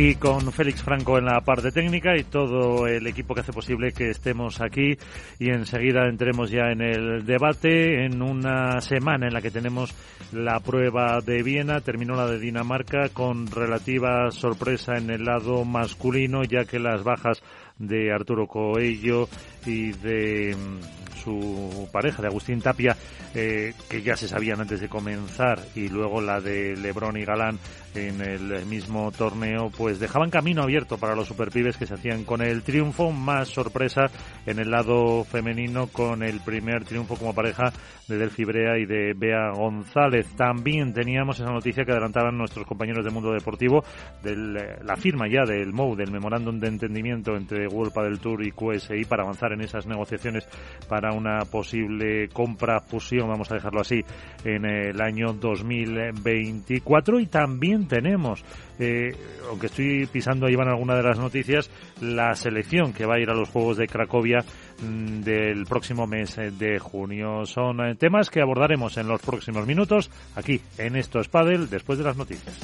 Y con Félix Franco en la parte técnica y todo el equipo que hace posible que estemos aquí. Y enseguida entremos ya en el debate. En una semana en la que tenemos la prueba de Viena, terminó la de Dinamarca con relativa sorpresa en el lado masculino ya que las bajas de Arturo Coello y de mm, su pareja, de Agustín Tapia, eh, que ya se sabían antes de comenzar, y luego la de Lebrón y Galán en el mismo torneo, pues dejaban camino abierto para los superpibes que se hacían con el triunfo, más sorpresa en el lado femenino con el primer triunfo como pareja de Delphi Brea y de Bea González. También teníamos esa noticia que adelantaban nuestros compañeros del mundo deportivo de la firma ya del MOU, del Memorándum de Entendimiento entre World del Tour y QSI para avanzar en esas negociaciones para una posible compra, fusión, vamos a dejarlo así, en el año 2024. Y también tenemos, eh, aunque estoy pisando ahí van algunas de las noticias, la selección que va a ir a los Juegos de Cracovia mm, del próximo mes de junio. Son eh, temas que abordaremos en los próximos minutos aquí en Esto es después de las noticias.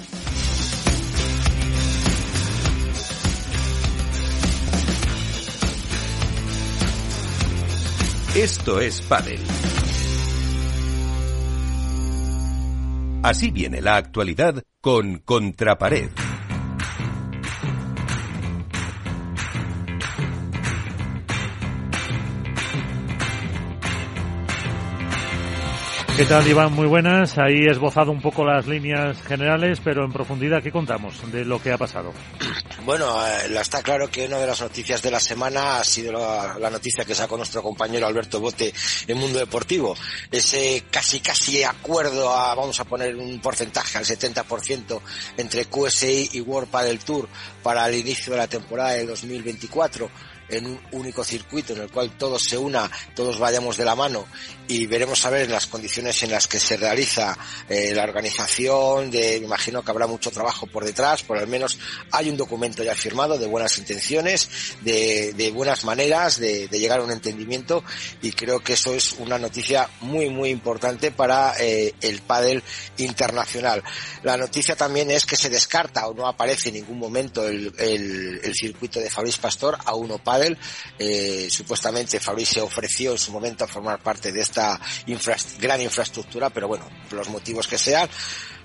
Esto es Padel. Así viene la actualidad con Contrapared. ¿Qué tal, Iván? Muy buenas. Ahí he esbozado un poco las líneas generales, pero en profundidad, ¿qué contamos de lo que ha pasado? Bueno, eh, está claro que una de las noticias de la semana ha sido la, noticia que sacó nuestro compañero Alberto Bote en Mundo Deportivo. Ese casi casi acuerdo a, vamos a poner un porcentaje al 70% entre QSI y World Padel Tour para el inicio de la temporada de 2024 en un único circuito en el cual todos se una, todos vayamos de la mano y veremos a ver las condiciones en las que se realiza eh, la organización, de, me imagino que habrá mucho trabajo por detrás, por al menos hay un documento ya firmado de buenas intenciones, de, buenas maneras de, llegar a un entendimiento y creo que eso es una noticia muy muy importante para eh, el pádel internacional. La noticia también es que se descarta o no aparece en ningún momento el, circuito de Fabriz Pastor a uno Eh, supuestamente Fabriz se ofreció en su momento a formar parte de esta gran infraestructura, pero bueno, por los motivos que sean,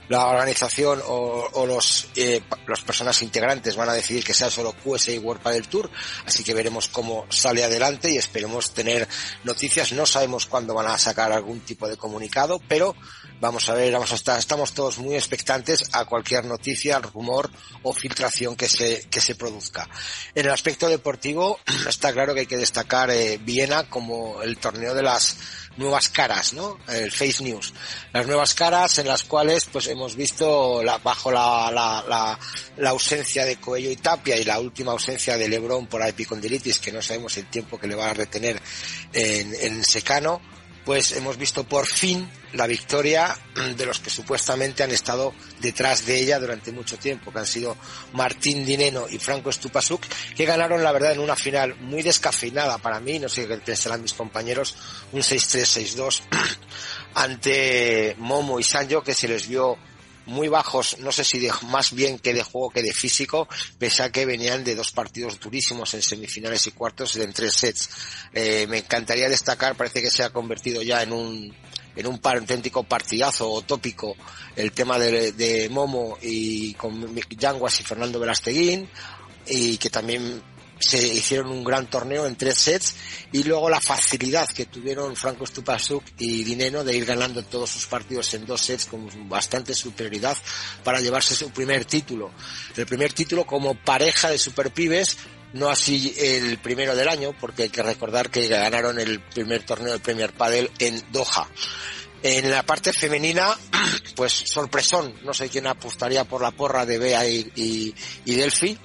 la organización o, los eh, las personas integrantes van a decidir que sea solo QSI World Padel Tour, así que veremos cómo sale adelante y esperemos tener noticias. No sabemos cuándo van a sacar algún tipo de comunicado, pero vamos a ver, vamos a estar, estamos todos muy expectantes a cualquier noticia, rumor o filtración que se que se produzca. En el aspecto deportivo está claro que hay que destacar eh, Viena como el torneo de las nuevas caras, ¿no? El Face News. Las nuevas caras en las cuales pues hemos visto bajo la, la, ausencia de Coello y Tapia y la última ausencia de Lebron por epicondilitis, que no sabemos el tiempo que le va a retener en, en secano, pues hemos visto por fin la victoria de los que supuestamente han estado detrás de ella durante mucho tiempo, que han sido Martín Dineno y Franco Stupasuk, que ganaron la verdad en una final muy descafeinada para mí, no sé qué pensarán mis compañeros, un 6-3-6-2 ante Momo y Sanjo, que se les vio muy bajos, no sé si de, más bien que de juego que de físico, pese a que venían de dos partidos durísimos en semifinales y cuartos en tres sets. Eh, me encantaría destacar, parece que se ha convertido ya en un en un auténtico partidazo tópico el tema de, de Momo y con Yanguas y Fernando Velasteguín y que también se hicieron un gran torneo en tres sets y luego la facilidad que tuvieron Franco Stupasuk y Dineno de ir ganando todos sus partidos en dos sets con bastante superioridad para llevarse su primer título. El primer título como pareja de superpibes no así el primero del año, porque hay que recordar que ganaron el primer torneo de Premier Padel en Doha. En la parte femenina, pues sorpresón, no sé quién apostaría por la porra de Bea y, y, y Delphi,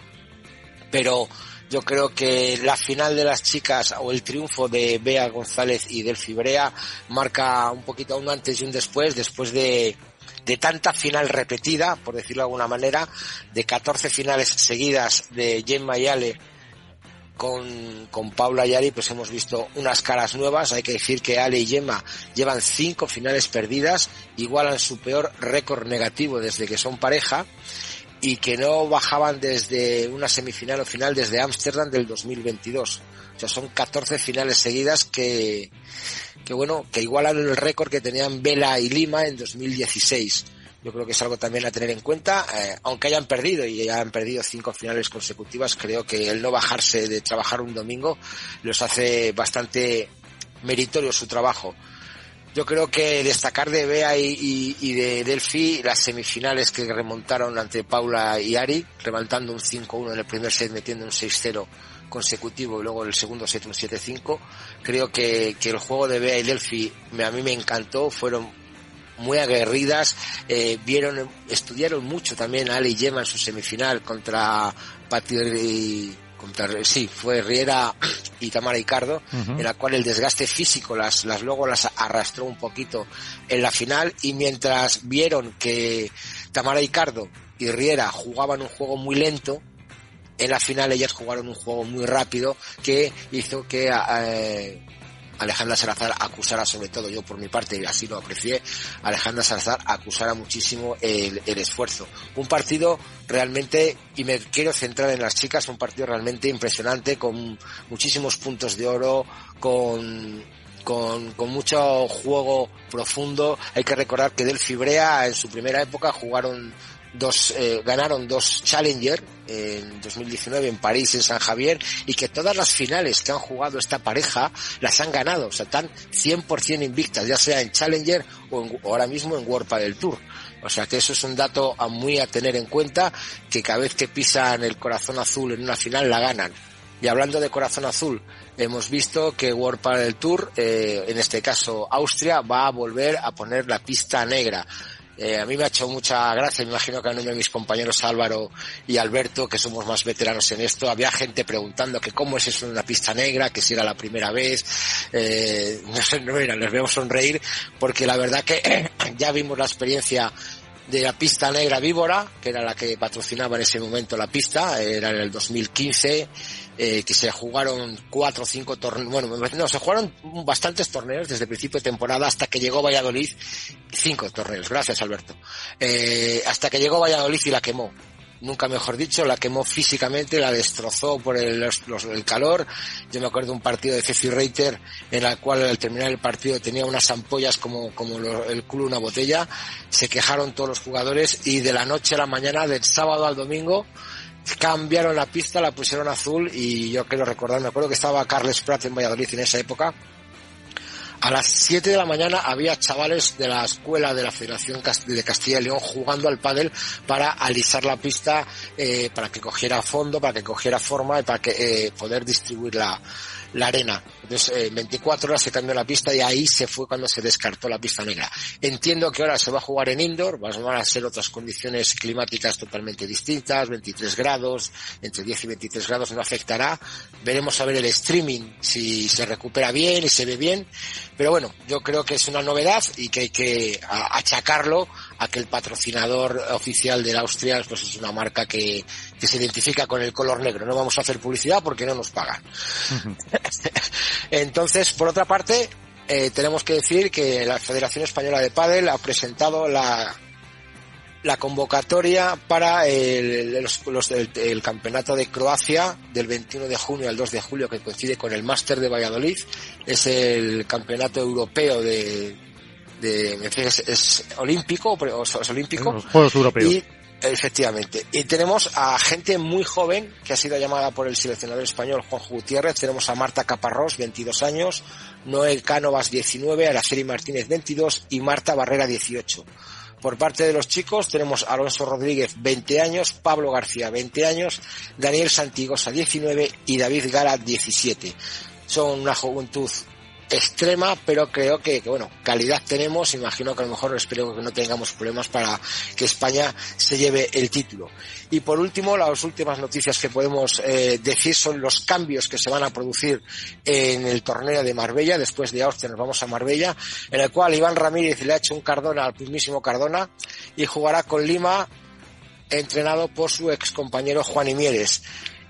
pero Yo creo que la final de las chicas o el triunfo de Bea González y del Fibrea marca un poquito un antes y un después, después de, de tanta final repetida, por decirlo de alguna manera, de 14 finales seguidas de Gemma y Ale con, con Paula y Ari, pues hemos visto unas caras nuevas. Hay que decir que Ale y Gemma llevan cinco finales perdidas, igualan su peor récord negativo desde que son pareja y que no bajaban desde una semifinal o final desde Ámsterdam del 2022. O sea, son 14 finales seguidas que, que bueno, que igualan el récord que tenían Vela y Lima en 2016. Yo creo que es algo también a tener en cuenta, eh, aunque hayan perdido y hayan perdido cinco finales consecutivas, creo que el no bajarse de trabajar un domingo los hace bastante meritorio su trabajo. Yo creo que destacar de Bea y, y, de Delphi las semifinales que remontaron ante Paula y Ari, remontando un 5-1 en el primer set, metiendo un 6-0 consecutivo y luego el segundo set un 7-5. Creo que, que el juego de Bea y Delphi me, a mí me encantó, fueron muy aguerridas, eh, vieron, estudiaron mucho también a Ale y Gemma en su semifinal contra Pati contra, sí, fue Riera y Tamara Ricardo, en la cual el desgaste físico las, las luego las arrastró un poquito en la final. Y mientras vieron que Tamara Ricardo y Riera jugaban un juego muy lento, en la final ellas jugaron un juego muy rápido que hizo que eh, Alejandra Salazar acusara sobre todo, yo por mi parte y así lo aprecié, Alejandra Salazar acusara muchísimo el, el, esfuerzo. Un partido realmente, y me quiero centrar en las chicas, un partido realmente impresionante con muchísimos puntos de oro, con con, con, mucho juego profundo. Hay que recordar que Del Fibrea en su primera época jugaron dos, eh, ganaron dos Challenger en 2019 en París, en San Javier, y que todas las finales que han jugado esta pareja las han ganado, o sea, están 100% invictas, ya sea en Challenger o, en, ahora mismo en World del Tour. O sea que eso es un dato a muy a tener en cuenta, que cada vez que pisan el corazón azul en una final la ganan. Y hablando de corazón azul, hemos visto que World del Tour, eh, en este caso Austria, va a volver a poner la pista negra eh, a mí me ha hecho mucha gracia, me imagino que a uno de mis compañeros Álvaro y Alberto, que somos más veteranos en esto, había gente preguntando que cómo es eso en una pista negra, que si era la primera vez, eh, no sé, no era, les veo sonreír, porque la verdad que ya vimos la experiencia de la pista negra víbora, que era la que patrocinaba en ese momento la pista, era en el 2015, eh, que se jugaron cuatro o cinco torneos, bueno, no, se jugaron bastantes torneos desde el principio de temporada hasta que llegó Valladolid, cinco torneos, gracias Alberto, eh, hasta que llegó Valladolid y la quemó nunca mejor dicho, la quemó físicamente, la destrozó por el, los, el calor. Yo me acuerdo de un partido de Ceci Reiter en la cual al terminar el partido tenía unas ampollas como, como lo, el culo una botella. Se quejaron todos los jugadores y de la noche a la mañana, del sábado al domingo, cambiaron la pista, la pusieron azul y yo quiero recordar, me acuerdo que estaba Carles Prat en Valladolid en esa época a las 7 de la mañana había chavales de la escuela de la Federación de Castilla y León jugando al pádel para alisar la pista, eh, para que cogiera fondo, para que cogiera forma y para que eh, poder distribuir la, la arena. Entonces, eh, 24 horas se cambió la pista y ahí se fue cuando se descartó la pista negra. Entiendo que ahora se va a jugar en indoor, van a ser otras condiciones climáticas totalmente distintas, 23 grados, entre 10 y 23 grados no afectará. Veremos a ver el streaming si se recupera bien y se ve bien. Pero bueno, yo creo que es una novedad y que hay que achacarlo a que el patrocinador oficial de la Austria pues es una marca que, que se identifica con el color negro. No vamos a hacer publicidad porque no nos pagan. Entonces, por otra parte, eh, tenemos que decir que la Federación Española de Padel ha presentado la, la convocatoria para el, los, los, el, el, campeonato de Croacia del 21 de junio al 2 de julio que coincide con el Máster de Valladolid. Es el campeonato europeo de, de es, es olímpico o es olímpico. Los Juegos Europeos. Y, Efectivamente. Y tenemos a gente muy joven que ha sido llamada por el seleccionador español Juan Gutiérrez. Tenemos a Marta Caparrós, 22 años, Noel Cánovas, 19, Araceli Martínez, 22 y Marta Barrera, 18. Por parte de los chicos tenemos a Alonso Rodríguez, 20 años, Pablo García, 20 años, Daniel Santigosa, 19 y David Gala, 17. Son una juventud extrema, pero creo que, bueno, calidad tenemos, imagino que a lo mejor espero que no tengamos problemas para que España se lleve el título. Y por último, las últimas noticias que podemos eh, decir son los cambios que se van a producir en el torneo de Marbella, después de Austria nos vamos a Marbella, en el cual Iván Ramírez le ha hecho un Cardona al mismísimo Cardona y jugará con Lima entrenado por su ex compañero Juan Imieres.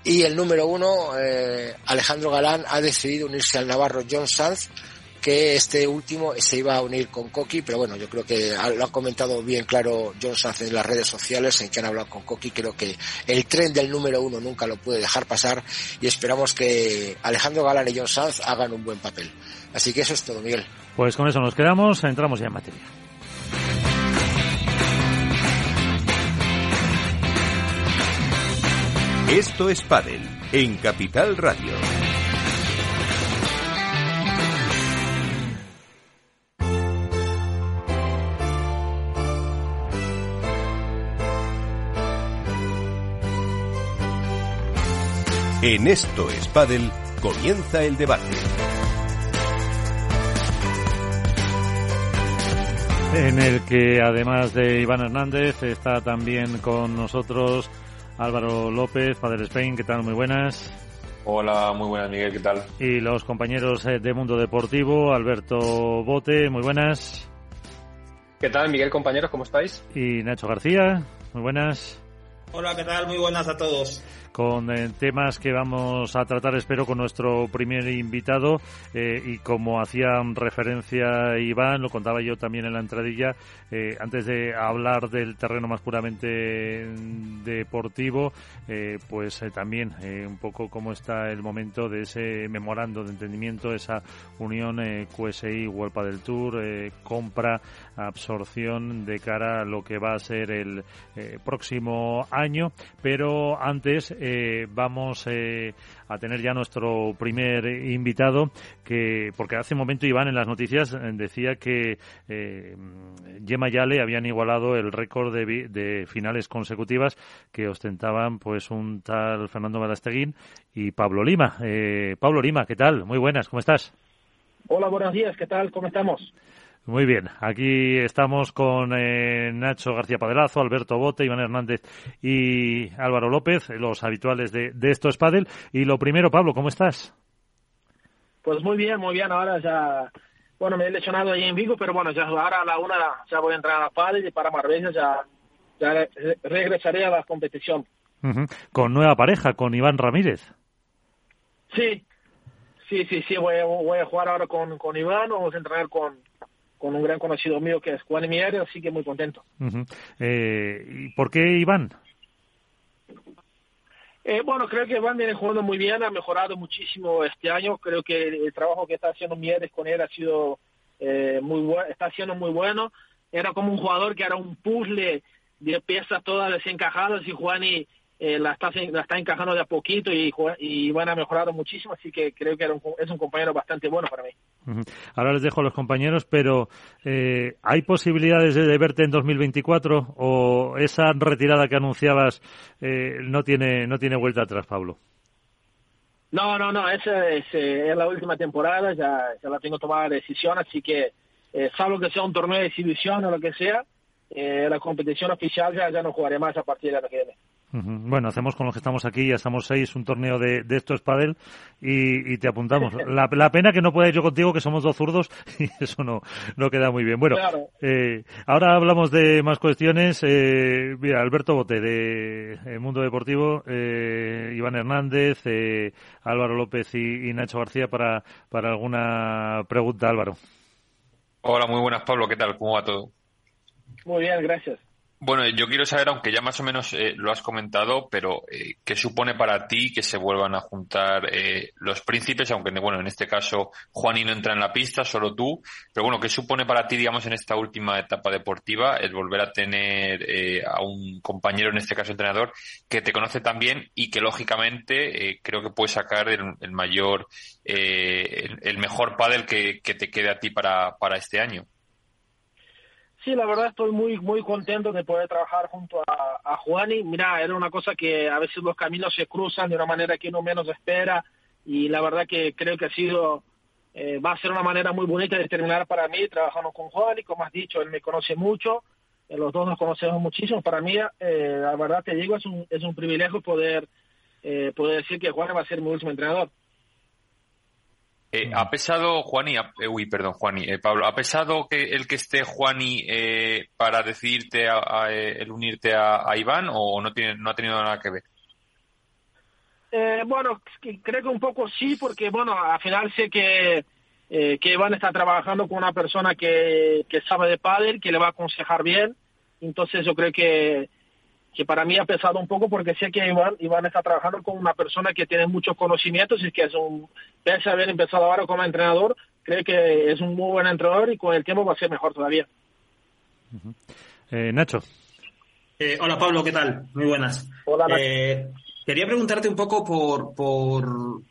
Y el número uno, eh, Alejandro Galán, ha decidido unirse al Navarro John Sanz, que este último se iba a unir con Coqui, pero bueno, yo creo que lo ha comentado bien claro John Sanz en las redes sociales en que han hablado con Coqui. Creo que el tren del número uno nunca lo puede dejar pasar y esperamos que Alejandro Galán y John Sanz hagan un buen papel. Así que eso es todo, Miguel. Pues con eso nos quedamos, entramos ya en materia. Esto es Padel en Capital Radio. En Esto es Padel comienza el debate. En el que además de Iván Hernández está también con nosotros Álvaro López, Padre Spain, ¿qué tal? Muy buenas. Hola, muy buenas, Miguel, ¿qué tal? Y los compañeros eh, de Mundo Deportivo, Alberto Bote, muy buenas. ¿Qué tal, Miguel, compañeros? ¿Cómo estáis? Y Nacho García, muy buenas. Hola, ¿qué tal? Muy buenas a todos con eh, temas que vamos a tratar, espero, con nuestro primer invitado. Eh, y como hacía referencia Iván, lo contaba yo también en la entradilla, eh, antes de hablar del terreno más puramente deportivo, pues también un poco cómo está el momento de ese memorando de entendimiento, esa unión QSI, Huelpa del Tour, compra, absorción de cara a lo que va a ser el próximo año. Pero antes, eh, vamos eh, a tener ya nuestro primer invitado, que porque hace un momento Iván en las noticias eh, decía que eh, Gemma Yale habían igualado el récord de, de, finales consecutivas que ostentaban pues un tal Fernando Balasteguín y Pablo Lima. Pablo Lima, ¿qué tal? Muy buenas, ¿cómo estás? Hola, buenos días, ¿qué tal? ¿Cómo estamos? Muy bien, aquí estamos con eh, Nacho García Padelazo, Alberto Bote, Iván Hernández y Álvaro López, los habituales de, de Esto es Padel. Y lo primero, Pablo, ¿cómo estás? Pues muy bien, muy bien. Ahora ya, bueno, me he lesionado ahí en Vigo, pero bueno, ya ahora a la una ya voy a entrar a Padel y para Marbella ya, ya regresaré a la competición. Con nueva pareja, con Iván Ramírez. Sí, sí, sí, sí, voy, voy a jugar ahora con, con Iván, vamos a entrenar con con un gran conocido mío que es Juan Mier, así que muy contento. eh, ¿Y por qué Iván? Eh, bueno, creo que Iván viene jugando muy bien, ha mejorado muchísimo este año. Creo que el trabajo que está haciendo Mieres con él ha sido eh, muy bueno, está siendo muy bueno. Era como un jugador que era un puzzle de piezas todas desencajadas y Juan y eh, la, está, la está encajando de a poquito y, y van a mejorar muchísimo, así que creo que era un, es un compañero bastante bueno para mí. Ahora les dejo a los compañeros, pero eh, ¿hay posibilidades de, verte en 2024 o esa retirada que anunciabas eh, no tiene no tiene vuelta atrás, Pablo? No, no, no, esa es, eh, es la última temporada, ya, ya la tengo tomada la decisión, así que eh, salvo que sea un torneo de exhibición o lo que sea, eh, la competición oficial ya, ya no jugaré más a partir de la que viene. Bueno, hacemos con los que estamos aquí, ya estamos seis, un torneo de, de estos padel y, te apuntamos. La, pena que no pueda ir yo contigo, que somos dos zurdos y eso no, no queda muy bien. Bueno, eh, ahora hablamos de más cuestiones. Eh, mira, Alberto Bote de eh, Mundo Deportivo, eh, Iván Hernández, eh, Álvaro López y, y, Nacho García para, para alguna pregunta, Álvaro. Hola, muy buenas, Pablo. ¿Qué tal? ¿Cómo va todo? Muy bien, gracias. Bueno, yo quiero saber, aunque ya más o menos eh, lo has comentado, pero eh, ¿qué supone para ti que se vuelvan a juntar eh, los príncipes? Aunque, bueno, en este caso Juani no entra en la pista, solo tú. Pero bueno, ¿qué supone para ti, digamos, en esta última etapa deportiva el volver a tener a un compañero, en este caso entrenador, que te conoce también y que lógicamente creo que puede sacar el, mayor, el, mejor pádel que, que te quede a ti para, para este año? Sí, la verdad estoy muy muy contento de poder trabajar junto a, a Juani. Mira, era una cosa que a veces los caminos se cruzan de una manera que uno menos espera y la verdad que creo que ha sido eh, va a ser una manera muy bonita de terminar para mí trabajando con Juan y como has dicho, él me conoce mucho, eh, los dos nos conocemos muchísimo. Para mí, eh, la verdad te digo, es un, es un privilegio poder, poder decir que Juan va a ser mi último entrenador. Ha pesado Juani, uy, perdón, Juani, Pablo, ¿ha pesado que el que esté Juani para decidirte a, el unirte a, a, Iván o no tiene no ha tenido nada que ver? Eh, bueno, creo que un poco sí, porque bueno, al final sé que, eh, que Iván está trabajando con una persona que, que sabe de pádel, que le va a aconsejar bien. Entonces yo creo que, que para mí ha pesado un poco porque sé que Iván, Iván está trabajando con una persona que tiene muchos conocimientos y que es un, pese a haber empezado ahora como entrenador, creo que es un muy buen entrenador y con el tiempo va a ser mejor todavía. eh, Nacho. Eh, hola Pablo, ¿qué tal? Muy buenas. Hola. Eh, Quería preguntarte un poco por, por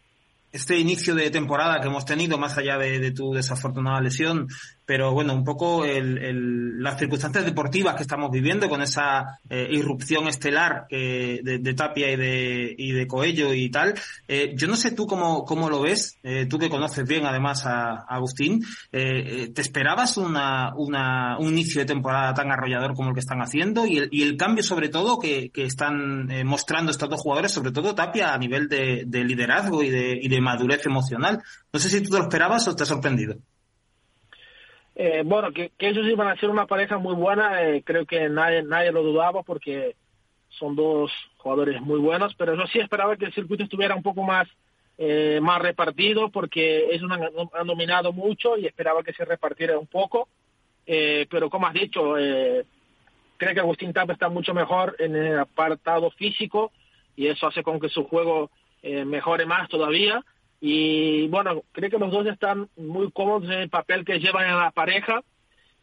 este inicio de temporada que hemos tenido, más allá de, tu desafortunada lesión, pero bueno, un poco el, las circunstancias deportivas que estamos viviendo con esa eh, irrupción estelar que, de, Tapia y de, y de Coello y tal. Eh, yo no sé tú cómo, cómo lo ves, eh, tú que conoces bien además a, Agustín, ¿te esperabas una, una, un inicio de temporada tan arrollador como el que están haciendo y el, y el cambio sobre todo que, que están mostrando estos dos jugadores, sobre todo Tapia a nivel de, de liderazgo y de, y de madurez emocional? No sé si tú te lo esperabas o te ha sorprendido. Eh, bueno, que, ellos iban a ser una pareja muy buena, eh, creo que nadie, nadie lo dudaba porque son dos jugadores muy buenos, pero yo sí esperaba que el circuito estuviera un poco más, eh, más repartido porque ellos han, han, dominado mucho y esperaba que se repartiera un poco, pero como has dicho, creo que Agustín Tapa está mucho mejor en el apartado físico y eso hace con que su juego mejore más todavía y bueno, creo que los dos están muy cómodos en el papel que llevan en la pareja.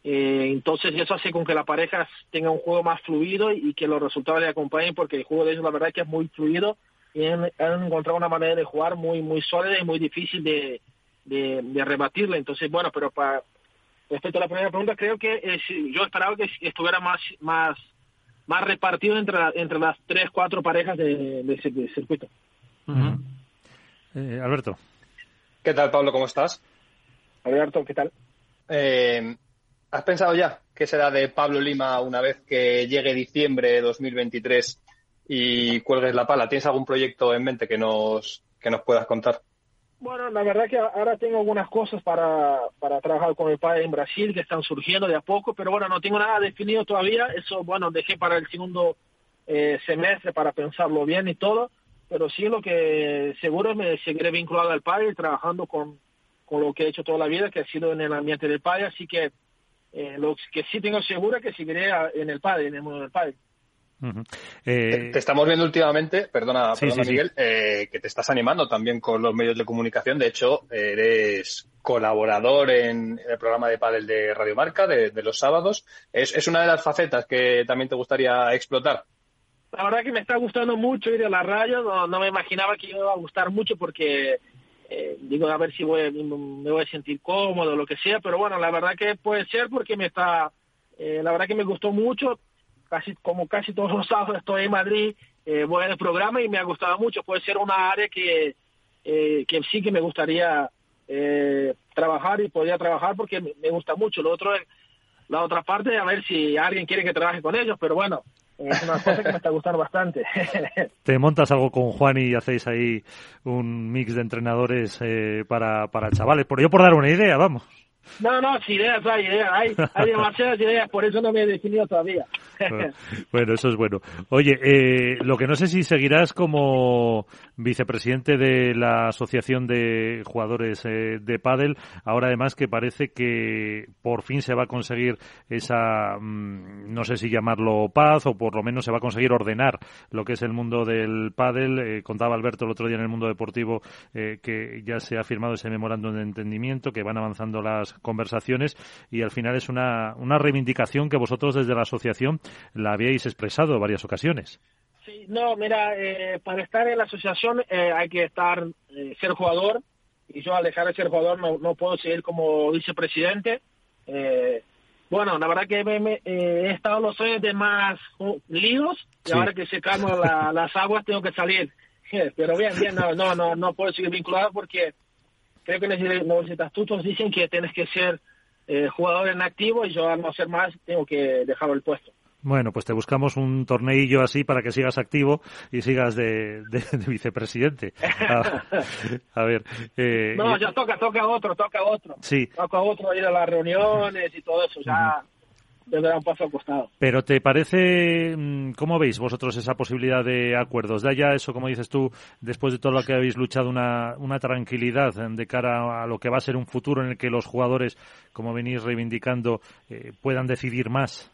Eh, entonces eso hace con que la pareja tenga un juego más fluido y que los resultados le acompañen porque el juego de ellos la verdad es que es muy fluido y han, encontrado una manera de jugar muy muy sólida y muy difícil de, de, rebatirla. Entonces bueno, pero para respecto a la primera pregunta creo que yo esperaba que estuviera más más más repartido entre, entre las tres cuatro parejas de, de, circuito. Eh, Alberto. ¿Qué tal, Pablo? ¿Cómo estás? Alberto, ¿qué tal? Eh, ¿Has pensado ya qué será de Pablo Lima una vez que llegue diciembre de 2023 y cuelgues la pala? ¿Tienes algún proyecto en mente que nos, que nos puedas contar? Bueno, la verdad que ahora tengo algunas cosas para, para trabajar con el padre en Brasil que están surgiendo de a poco, pero bueno, no tengo nada definido todavía. Eso, bueno, dejé para el segundo eh, semestre para pensarlo bien y todo pero sí lo que seguro me seguiré vinculado al padre trabajando con, con lo que he hecho toda la vida, que ha sido en el ambiente del padre, así que eh, lo que sí tengo seguro es que seguiré en el padre, en el mundo del padre. Eh, te, estamos viendo últimamente, perdona, Miguel, eh, que te estás animando también con los medios de comunicación. De hecho, eres colaborador en el programa de pádel de Radio Marca de, los sábados. ¿Es, ¿Es, una de las facetas que también te gustaría explotar? La verdad que me está gustando mucho ir a la radio, no, no me imaginaba que iba a gustar mucho porque eh, digo a ver si voy, me voy a sentir cómodo o lo que sea, pero bueno, la verdad que puede ser porque me está, eh, la verdad que me gustó mucho, casi como casi todos los sábados estoy en Madrid, eh, voy al programa y me ha gustado mucho, puede ser una área que, eh, que sí que me gustaría eh, trabajar y podría trabajar porque me, me gusta mucho, lo otro es la otra parte, a ver si alguien quiere que trabaje con ellos, pero bueno, es una cosa que me está gustando bastante. Te montas algo con Juan y hacéis ahí un mix de entrenadores eh, para, para chavales. Por yo por dar una idea, vamos. No, no, ideas hay, ideas, hay, hay demasiadas ideas, por eso no me he definido todavía. bueno, eso es bueno. Oye, eh, lo que no sé si seguirás como vicepresidente de la Asociación de Jugadores eh, de Pádel, ahora además que parece que por fin se va a conseguir esa, mm, no sé si llamarlo paz, o por lo menos se va a conseguir ordenar lo que es el mundo del pádel. Eh, contaba Alberto el otro día en el mundo deportivo que ya se ha firmado ese memorándum de entendimiento, que van avanzando las conversaciones y al final es una, una reivindicación que vosotros desde la asociación la habíais expresado en varias ocasiones. Sí, no, mira, eh, para estar en la asociación eh, hay que estar, eh, ser jugador, y yo al dejar de ser jugador no, no puedo seguir como vicepresidente. bueno, la verdad que me, he estado los años de más líos, y ahora que se calman las aguas tengo que salir. Pero bien, bien, no, no, no, no puedo seguir vinculado porque creo que en los estatutos dicen que tienes que ser eh, jugador en activo y yo al no ser más tengo que dejar el puesto. Bueno, pues te buscamos un torneillo así para que sigas activo y sigas de, vicepresidente. A, ver. Eh, no, ya toca, toca otro, toca otro. Sí. Toca otro ir a las reuniones y todo eso. Ya un paso al costado. Pero ¿te parece, mm, cómo veis vosotros esa posibilidad de acuerdos? ¿Da ya eso, como dices tú, después de todo lo que habéis luchado, una, una tranquilidad de cara a lo que va a ser un futuro en el que los jugadores, como venís reivindicando, eh, puedan decidir más?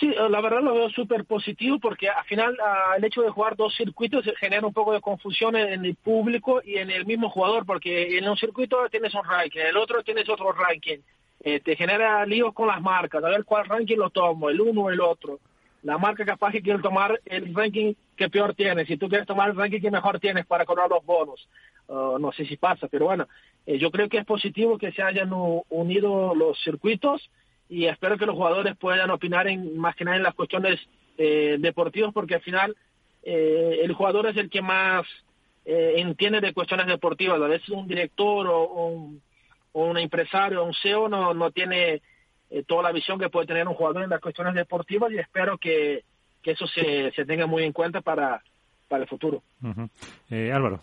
Sí, eh, la verdad lo veo súper positivo porque al final ah, el hecho de jugar dos circuitos genera un poco de confusión en el público y en el mismo jugador porque en un circuito tienes un ranking, en el otro tienes otro ranking eh, te genera líos con las marcas, a ver cuál ranking lo tomo, el uno o el otro. La marca capaz que quiere tomar el ranking que peor tiene, si tú quieres tomar el ranking que mejor tienes para cobrar los bonos. Uh, no sé si pasa, pero bueno, eh, yo creo que es positivo que se hayan unido los circuitos y espero que los jugadores puedan opinar en, más que nada en las cuestiones eh, deportivas porque al final eh, el jugador es el que más eh, entiende de cuestiones deportivas. A veces un director o un un empresario, un CEO no, no tiene eh, toda la visión que puede tener un jugador en las cuestiones deportivas y espero que, eso se, se tenga muy en cuenta para, para el futuro. Eh, Álvaro.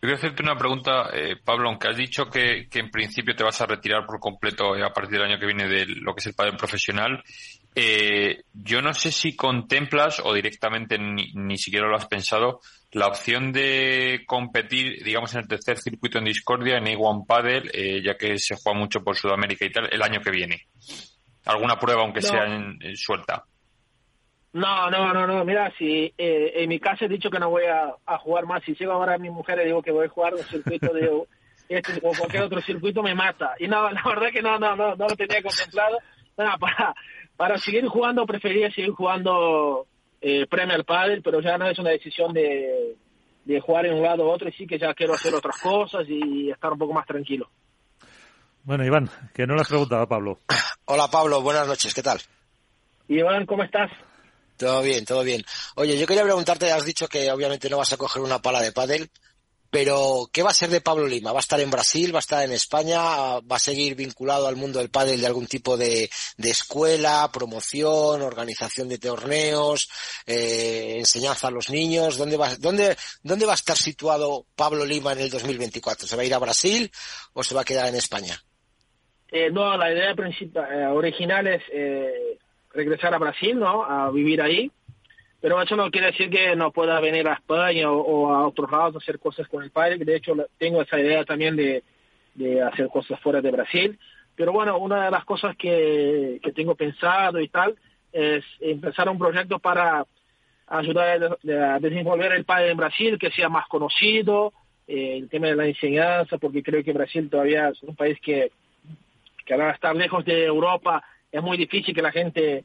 Quería hacerte una pregunta, eh, Pablo, aunque has dicho que, que, en principio te vas a retirar por completo a partir del año que viene de lo que es el padre profesional, yo no sé si contemplas o directamente ni, ni siquiera lo has pensado la opción de competir, digamos, en el tercer circuito en Discordia, en A1 Paddle, eh, ya que se juega mucho por Sudamérica y tal, el año que viene. ¿Alguna prueba, aunque sea en, suelta? No, no, no, no. Mira, si eh, en mi caso he dicho que no voy a, jugar más, si llego ahora a mi mujer y digo que voy a jugar un circuito de este o cualquier otro circuito, me mata. Y no, la verdad que no, no, no, no lo tenía contemplado. para, para seguir jugando, prefería seguir jugando eh, Premier Padel, pero ya no es una decisión de, de jugar en un lado u otro, y sí que ya quiero hacer otras cosas y estar un poco más tranquilo. Bueno, Iván, que no le has preguntado a Pablo. Hola Pablo, buenas noches, ¿qué tal? Iván, ¿cómo estás? Todo bien, todo bien. Oye, yo quería preguntarte, has dicho que obviamente no vas a coger una pala de pádel, pero, ¿qué va a ser de Pablo Lima? ¿Va a estar en Brasil? ¿Va a estar en España? ¿Va a seguir vinculado al mundo del pádel de algún tipo de, escuela, promoción, organización de torneos, eh, enseñanza a los niños? ¿Dónde va, dónde, ¿Dónde va a estar situado Pablo Lima en el 2024? ¿Se va a ir a Brasil o se va a quedar en España? Eh, no, la idea principal, eh, original es regresar a Brasil, ¿no? A vivir ahí pero eso no quiere decir que no pueda venir a España o, a otros lados a hacer cosas con el padre. De hecho, tengo esa idea también de, de hacer cosas fuera de Brasil. Pero bueno, una de las cosas que, que tengo pensado y tal es empezar un proyecto para ayudar a, desenvolver el padre en Brasil, que sea más conocido, eh, el tema de la enseñanza, porque creo que Brasil todavía es un país que, que al estar lejos de Europa es muy difícil que la gente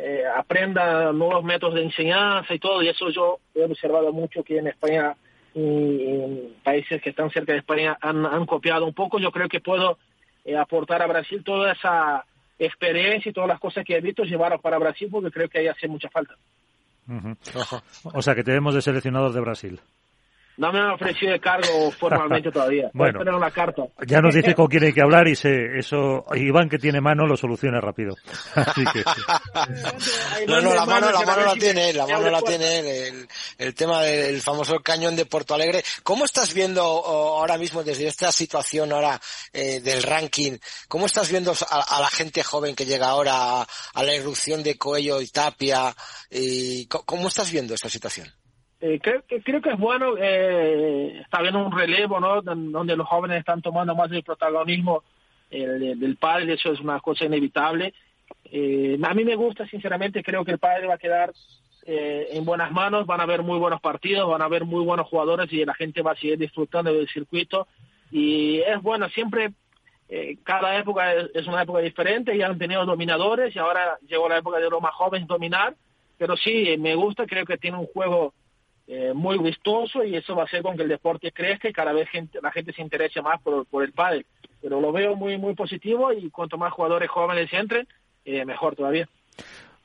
eh, aprenda nuevos métodos de enseñanza y todo, y eso yo he observado mucho que en España y en países que están cerca de España han, copiado un poco. Yo creo que puedo eh, aportar a Brasil toda esa experiencia y todas las cosas que he visto llevar para Brasil porque creo que ahí hace mucha falta. O sea, que tenemos de seleccionados de Brasil. No me han ofrecido el cargo formalmente todavía. bueno, una carta. ya nos dice con quién hay que hablar y se, eso Iván que tiene mano lo soluciona rápido. Así que, no, no, la mano, la mano la tiene, la mano la tiene el, el tema del famoso cañón de Porto Alegre. ¿Cómo estás viendo ahora mismo desde esta situación ahora eh, del ranking? ¿Cómo estás viendo a, la gente joven que llega ahora a, la irrupción de Coello y Tapia? Y, ¿Cómo estás viendo esta situación? Eh, creo, que, creo que es bueno, eh, está viendo un relevo, ¿no? Donde los jóvenes están tomando más el protagonismo del padre, eso es una cosa inevitable. Eh, a mí me gusta, sinceramente, creo que el padre va a quedar eh, en buenas manos, van a haber muy buenos partidos, van a haber muy buenos jugadores y la gente va a seguir disfrutando del circuito. Y es bueno, siempre, eh, cada época es, es, una época diferente, ya han tenido dominadores y ahora llegó la época de los más jóvenes dominar. Pero sí, me gusta, creo que tiene un juego eh, muy vistoso y eso va a hacer con que el deporte crezca y cada vez gente, la gente se interese más por, por el pádel. Pero lo veo muy muy positivo y cuanto más jugadores jóvenes entren, eh, mejor todavía.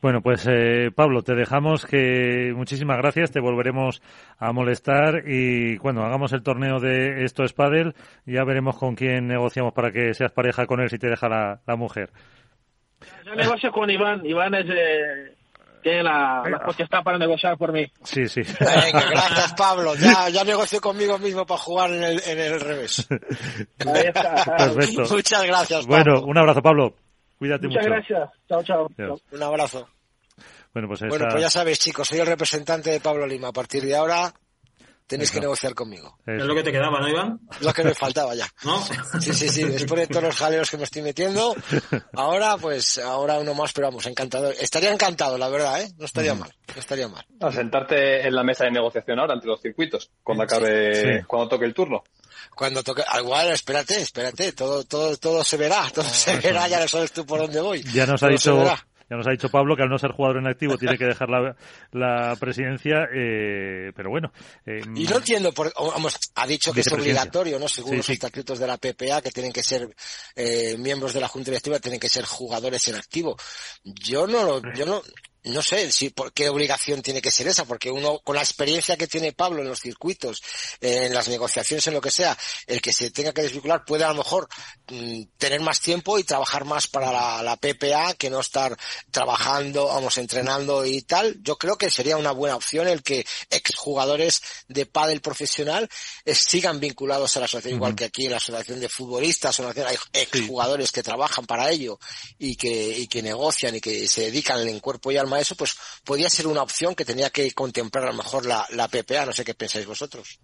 Bueno, pues eh, Pablo, te dejamos que muchísimas gracias, te volveremos a molestar y cuando hagamos el torneo de Esto es Padel, ya veremos con quién negociamos para que seas pareja con él si te deja la, mujer. Yo negocio con Iván, Iván es... Tiene la, la está para negociar por mí. Sí, sí. gracias, Pablo. Ya, ya negocio conmigo mismo para jugar en el, en el revés. Perfecto. Muchas gracias, Pablo. Bueno, un abrazo, Pablo. Cuídate Muchas mucho. gracias. Chao, chao. Un abrazo. Bueno pues, bueno, pues ya sabes, chicos, soy el representante de Pablo Lima. A partir de ahora tenéis que negociar conmigo. Es lo que te quedaba, ¿no, Iván? Lo que me faltaba ya. ¿No? Sí, sí, sí. Después de todos los jaleos que me estoy metiendo, ahora, pues, ahora uno más, pero vamos, encantado. Estaría encantado, la verdad, ¿eh? No estaría mal, no estaría mal. A sentarte en la mesa de negociación ahora entre los circuitos, cuando acabe, cuando toque el turno cuando toque, igual, espérate, espérate, todo, todo, todo se verá, todo se verá, ya no sabes tú por dónde voy. Ya nos ha dicho, ya nos ha dicho Pablo que al no ser jugador en activo tiene que dejar la, la presidencia, eh, pero bueno. Eh, y no entiendo, por, vamos, ha dicho que es obligatorio, ¿no? Según los estatutos de la PPA, que tienen que ser eh, miembros de la Junta Directiva, tienen que ser jugadores en activo. Yo no, yo no, no sé si por qué obligación tiene que ser esa, porque uno con la experiencia que tiene Pablo en los circuitos, en las negociaciones, en lo que sea, el que se tenga que desvincular puede a lo mejor mm, tener más tiempo y trabajar más para la, la, PPA que no estar trabajando, vamos, entrenando y tal. Yo creo que sería una buena opción el que exjugadores de pádel profesional eh, sigan vinculados a la asociación, igual que aquí en la asociación de futbolistas, hay exjugadores que trabajan para ello y que, y que negocian y que se dedican en cuerpo y alma eso, pues podría ser una opción que tenía que contemplar a lo mejor la, la PPA. No sé qué pensáis vosotros.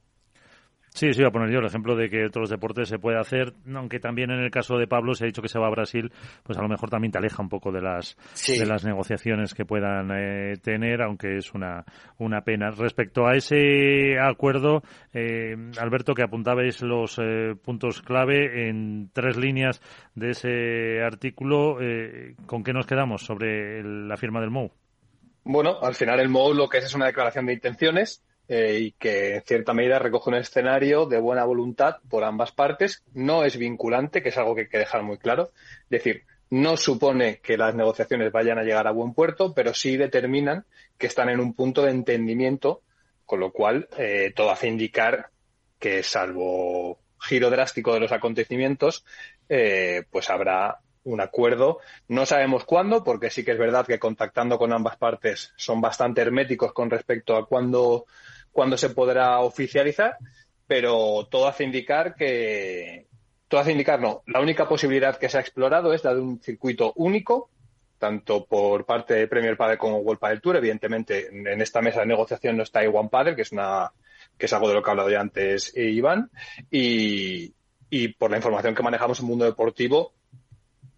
Sí, sí, voy a poner yo el ejemplo de que otros deportes se puede hacer, aunque también en el caso de Pablo se ha dicho que se va a Brasil, pues a lo mejor también te aleja un poco de las de las negociaciones que puedan eh, tener, aunque es una una pena. Respecto a ese acuerdo, eh, Alberto, que apuntabais los eh, puntos clave en tres líneas de ese artículo, ¿con qué nos quedamos sobre la firma del MOU? Bueno, al final el MOU lo que es es una declaración de intenciones eh, y que en cierta medida recoge un escenario de buena voluntad por ambas partes. No es vinculante, que es algo que hay que dejar muy claro. Es decir, no supone que las negociaciones vayan a llegar a buen puerto, pero sí determinan que están en un punto de entendimiento, con lo cual eh, todo hace indicar que, salvo giro drástico de los acontecimientos, eh, pues habrá un acuerdo. No sabemos cuándo, porque sí que es verdad que contactando con ambas partes son bastante herméticos con respecto a cuándo cuándo se podrá oficializar, pero todo hace indicar que, todo hace indicar, no, la única posibilidad que se ha explorado es la de un circuito único, tanto por parte de Premier Padel como World Padel Tour. Evidentemente, en esta mesa de negociación no está Iwan Padel, que es una, que es algo de lo que ha hablado ya antes Iván, y, y por la información que manejamos en el mundo deportivo,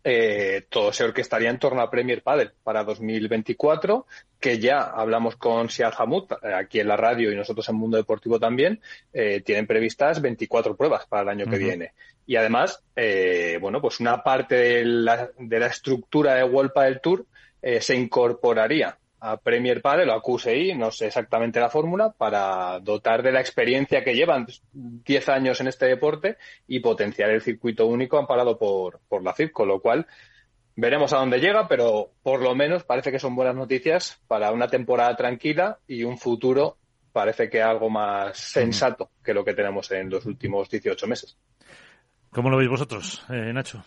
eh, todo se orquestaría en torno a Premier Padel para 2024, que ya hablamos con Siad Hamud eh, aquí en la radio y nosotros en Mundo Deportivo también, eh, tienen previstas 24 pruebas para el año que viene. Y además, eh, bueno, pues una parte de la, de la estructura de World Padel Tour se incorporaría a Premier Padel o a QSI, no sé exactamente la fórmula, para dotar de la experiencia que llevan 10 años en este deporte y potenciar el circuito único amparado por, por la CIP, con lo cual veremos a dónde llega, pero por lo menos parece que son buenas noticias para una temporada tranquila y un futuro parece que algo más sensato que lo que tenemos en los últimos 18 meses. ¿Cómo lo veis vosotros, eh, Nacho?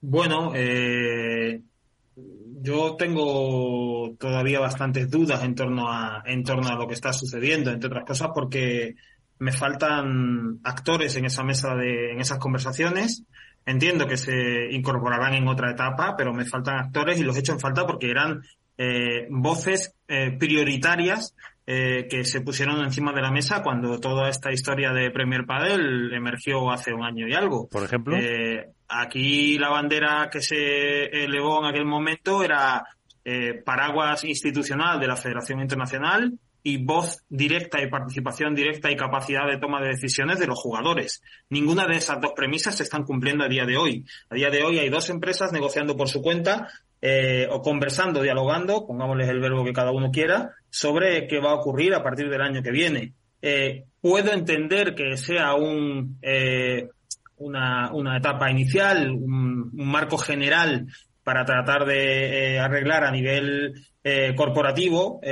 Bueno, eh, yo tengo todavía bastantes dudas en torno a en torno a lo que está sucediendo, entre otras cosas porque me faltan actores en esa mesa de en esas conversaciones. Entiendo que se incorporarán en otra etapa, pero me faltan actores y los he hecho en falta porque eran eh, voces eh, prioritarias eh, que se pusieron encima de la mesa cuando toda esta historia de Premier Padel emergió hace un año y algo. Por ejemplo. Eh, aquí la bandera que se elevó en aquel momento era eh, paraguas institucional de la Federación Internacional y voz directa y participación directa y capacidad de toma de decisiones de los jugadores. Ninguna de esas dos premisas se están cumpliendo a día de hoy. A día de hoy hay dos empresas negociando por su cuenta eh, o conversando, dialogando, pongámosles el verbo que cada uno quiera, sobre qué va a ocurrir a partir del año que viene. Eh, puedo entender que sea un, eh, una, una etapa inicial, un, marco general para tratar de arreglar a nivel corporativo,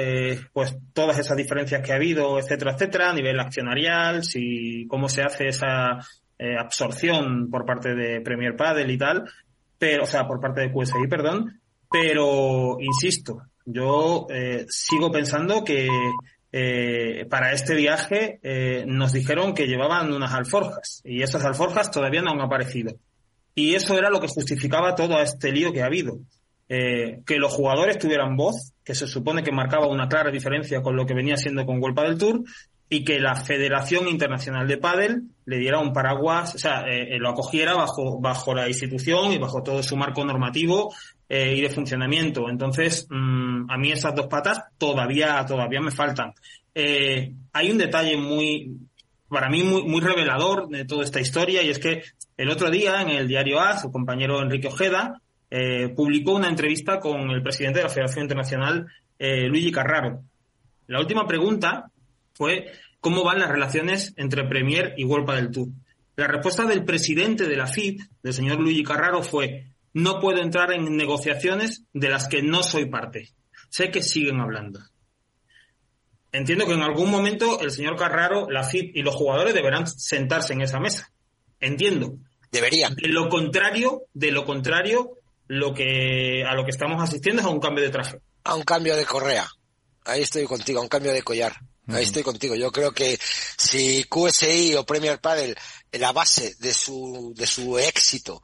pues todas esas diferencias que ha habido, etcétera, etcétera, a nivel accionarial, si cómo se hace esa absorción por parte de Premier Padel y tal, pero, o sea, por parte de QSI, perdón, pero insisto, yo eh, sigo pensando que eh, para este viaje eh, nos dijeron que llevaban unas alforjas y esas alforjas todavía no han aparecido. Y eso era lo que justificaba todo este lío que ha habido. que los jugadores tuvieran voz, que se supone que marcaba una clara diferencia con lo que venía siendo con Golpa del Tour, y que la Federación Internacional de Padel le diera un paraguas, o sea, lo acogiera bajo, bajo la institución y bajo todo su marco normativo eh, y de funcionamiento. Entonces, mm, a mí esas dos patas todavía, todavía me faltan. Eh, hay un detalle muy, para mí muy, muy revelador de toda esta historia y es que el otro día en el diario A, su compañero Enrique Ojeda, eh, publicó una entrevista con el presidente de la Federación Internacional, Luigi Carraro. La última pregunta fue cómo van las relaciones entre Premier y World del Tour. La respuesta del presidente de la FIP, del señor Luigi Carraro, fue no puedo entrar en negociaciones de las que no soy parte. Sé que siguen hablando. Entiendo que en algún momento el señor Carraro, la FIP y los jugadores deberán sentarse en esa mesa. Entiendo. Deberían. De lo contrario, de lo contrario, lo que a lo que estamos asistiendo es a un cambio de traje. A un cambio de correa. Ahí estoy contigo, a un cambio de collar. Ahí estoy contigo. Yo creo que si QSI o Premier Padel, la base de su, de su éxito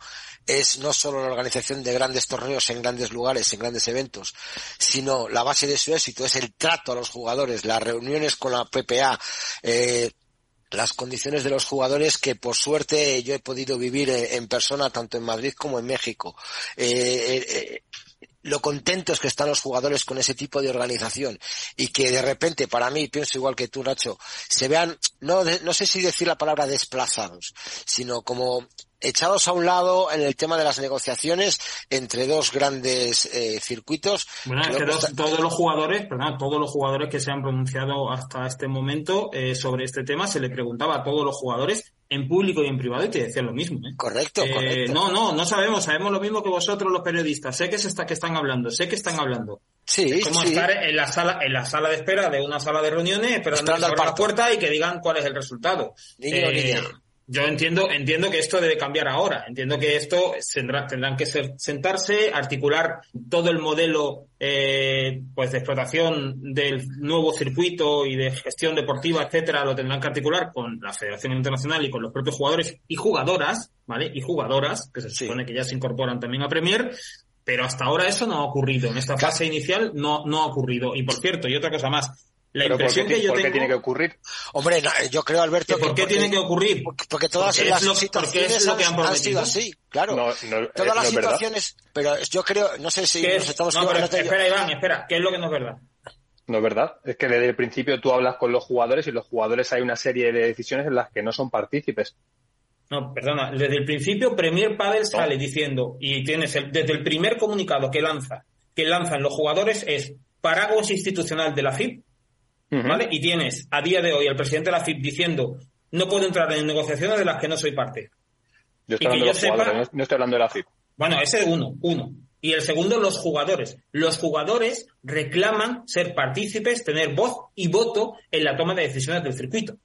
es no solo la organización de grandes torneos en grandes lugares, en grandes eventos, sino la base de su éxito es el trato a los jugadores, las reuniones con la PPA, eh, las condiciones de los jugadores que por suerte yo he podido vivir en, persona tanto en Madrid como en México. Eh, eh, lo contentos que están los jugadores con ese tipo de organización y que de repente, para mí, pienso igual que tú, Nacho, se vean, no, no sé si decir la palabra desplazados, sino como echados a un lado en el tema de las negociaciones entre dos grandes eh, circuitos. Bueno, que todos los jugadores, perdón, todos los jugadores que se han pronunciado hasta este momento eh, sobre este tema, se le preguntaba a todos los jugadores en público y en privado y te decían lo mismo. ¿eh? Correcto, correcto. No, no, no sabemos, sabemos lo mismo que vosotros los periodistas. Sé que se está que están hablando, sé que están hablando. Sí, es como estar en la sala, en la sala de espera de una sala de reuniones, esperando a la puerta y que digan cuál es el resultado. Niño, niña yo entiendo, entiendo que esto debe cambiar ahora. Entiendo que esto tendrán que sentarse, articular todo el modelo eh, pues de explotación del nuevo circuito y de gestión deportiva, etcétera, lo tendrán que articular con la Federación Internacional y con los propios jugadores y jugadoras, ¿vale? Y jugadoras, que se supone que ya se incorporan también a Premier, pero hasta ahora eso no ha ocurrido. En esta fase inicial no, no ha ocurrido. Y por cierto, y otra cosa más, la impresión que yo ¿por qué tiene que ocurrir? Hombre, yo creo, Alberto. ¿Por qué tiene que ocurrir? Porque, todas las situaciones han, sido así, claro. todas las situaciones, pero yo creo, no sé si nos estamos no, Espera, Iván, espera, ¿qué es lo que no es verdad? No es verdad. Es que desde el principio tú hablas con los jugadores y los jugadores hay una serie de decisiones en las que no son partícipes. No, perdona. Desde el principio Premier Padel sale diciendo, y tienes el, desde el primer comunicado que lanza, que lanzan los jugadores es paraguas institucional de la FIP, ¿Vale? Y tienes a día de hoy al presidente de la FIP diciendo no puedo entrar en negociaciones de las que no soy parte. Yo estoy hablando de jugadores, no estoy hablando de la FIP. Bueno, ese uno, uno. Y el segundo, los jugadores. Los jugadores reclaman ser partícipes, tener voz y voto en la toma de decisiones del circuito.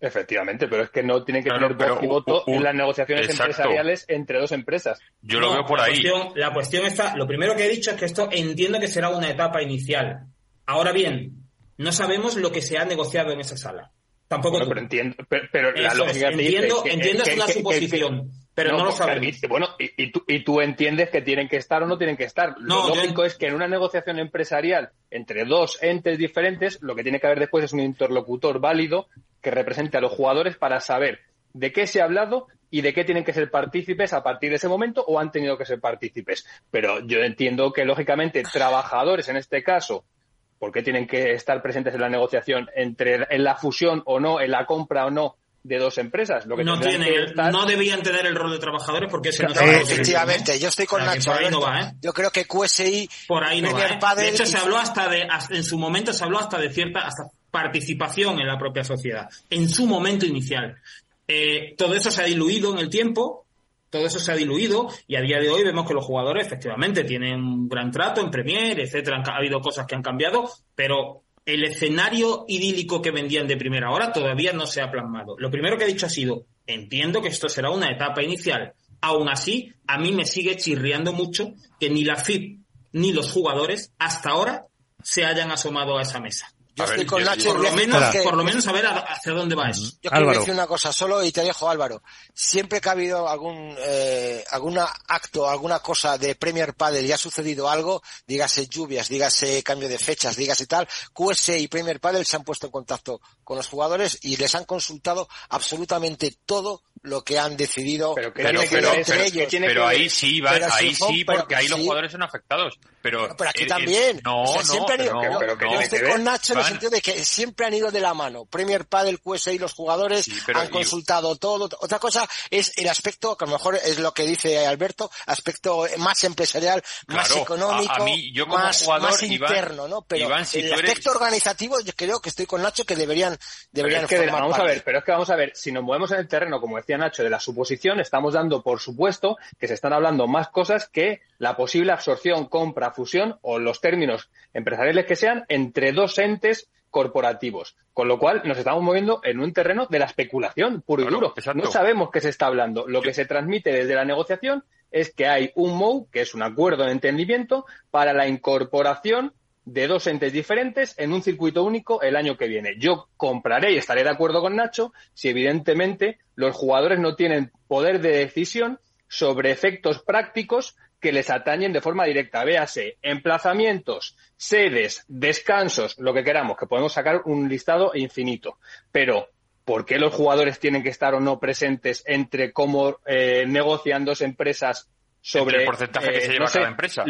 Efectivamente, pero es que no tienen que tener voz y voto en las negociaciones empresariales entre dos empresas. Yo lo veo por ahí. la cuestión está, lo primero que he dicho es que esto entiendo que será una etapa inicial. Ahora bien, no sabemos lo que se ha negociado en esa sala. Tampoco pero entiendo, pero, la lógica entiendo, entiendo es una suposición, pero no lo sabemos. bueno, y, tú, y, tú, entiendes que tienen que estar o no tienen que estar. lo lógico es que en una negociación empresarial entre dos entes diferentes, lo que tiene que haber después es un interlocutor válido que represente a los jugadores para saber de qué se ha hablado y de qué tienen que ser partícipes a partir de ese momento o han tenido que ser partícipes. Pero yo entiendo que, lógicamente, trabajadores en este caso ¿Por qué tienen que estar presentes en la negociación entre en la fusión o no, en la compra o no de dos empresas. Lo que no, no debían tener el rol de trabajadores porque ese no Efectivamente, yo estoy con Nacho. ¿eh? Yo creo que QSI. Por ahí no va. ¿eh? De hecho, se habló hasta de, en su momento se habló hasta de cierta hasta participación en la propia sociedad, en su momento inicial. Eh, todo eso se ha diluido en el tiempo todo eso se ha diluido y a día de hoy vemos que los jugadores efectivamente tienen un gran trato en Premier, etcétera. Ha habido cosas que han cambiado, pero el escenario idílico que vendían de primera hora todavía no se ha plasmado. Lo primero que ha dicho ha sido, entiendo que esto será una etapa inicial. Aún así, a mí me sigue chirriando mucho que ni la FIP ni los jugadores hasta ahora se hayan asomado a esa mesa. Yo estoy con Nacho. Por lo, menos, por lo menos saber hacia dónde va eso. Yo quiero decir una cosa solo y te dejo, Álvaro. Siempre que ha habido algún eh, alguna acto, alguna cosa de Premier Padel y ha sucedido algo, dígase lluvias, dígase cambio de fechas, dígase tal, QS y Premier Padel se han puesto en contacto con los jugadores y les han consultado absolutamente todo lo que han decidido pero, pero, pero, ahí sí va, ahí sí porque ahí los jugadores son afectados. Pero, pero aquí también. no, siempre no, han ido, pero, yo estoy con Nacho en el sentido de que siempre han ido de la mano. Premier Padel, QSI los jugadores han consultado todo. Otra cosa es el aspecto que a lo mejor es lo que dice Alberto aspecto más empresarial más económico más, más interno no pero el aspecto organizativo yo creo que estoy con Nacho que deberían deberían vamos a ver pero es que vamos a ver si nos movemos en el terreno como decía Nacho, de la suposición, estamos dando por supuesto que se están hablando más cosas que la posible absorción, compra, fusión o los términos empresariales que sean entre dos entes corporativos. Con lo cual nos estamos moviendo en un terreno de la especulación puro y duro. No sabemos qué se está hablando. Lo que se transmite desde la negociación es que hay un MOU, que es un acuerdo de entendimiento, para la incorporación de dos entes diferentes en un circuito único el año que viene. Yo compraré y estaré de acuerdo con Nacho si evidentemente los jugadores no tienen poder de decisión sobre efectos prácticos que les atañen de forma directa. Véase, emplazamientos, sedes, descansos, lo que queramos, que podemos sacar un listado infinito. Pero, ¿por qué los jugadores tienen que estar o no presentes entre cómo eh, negocian dos empresas sobre el porcentaje que se eh, lleva cada empresa.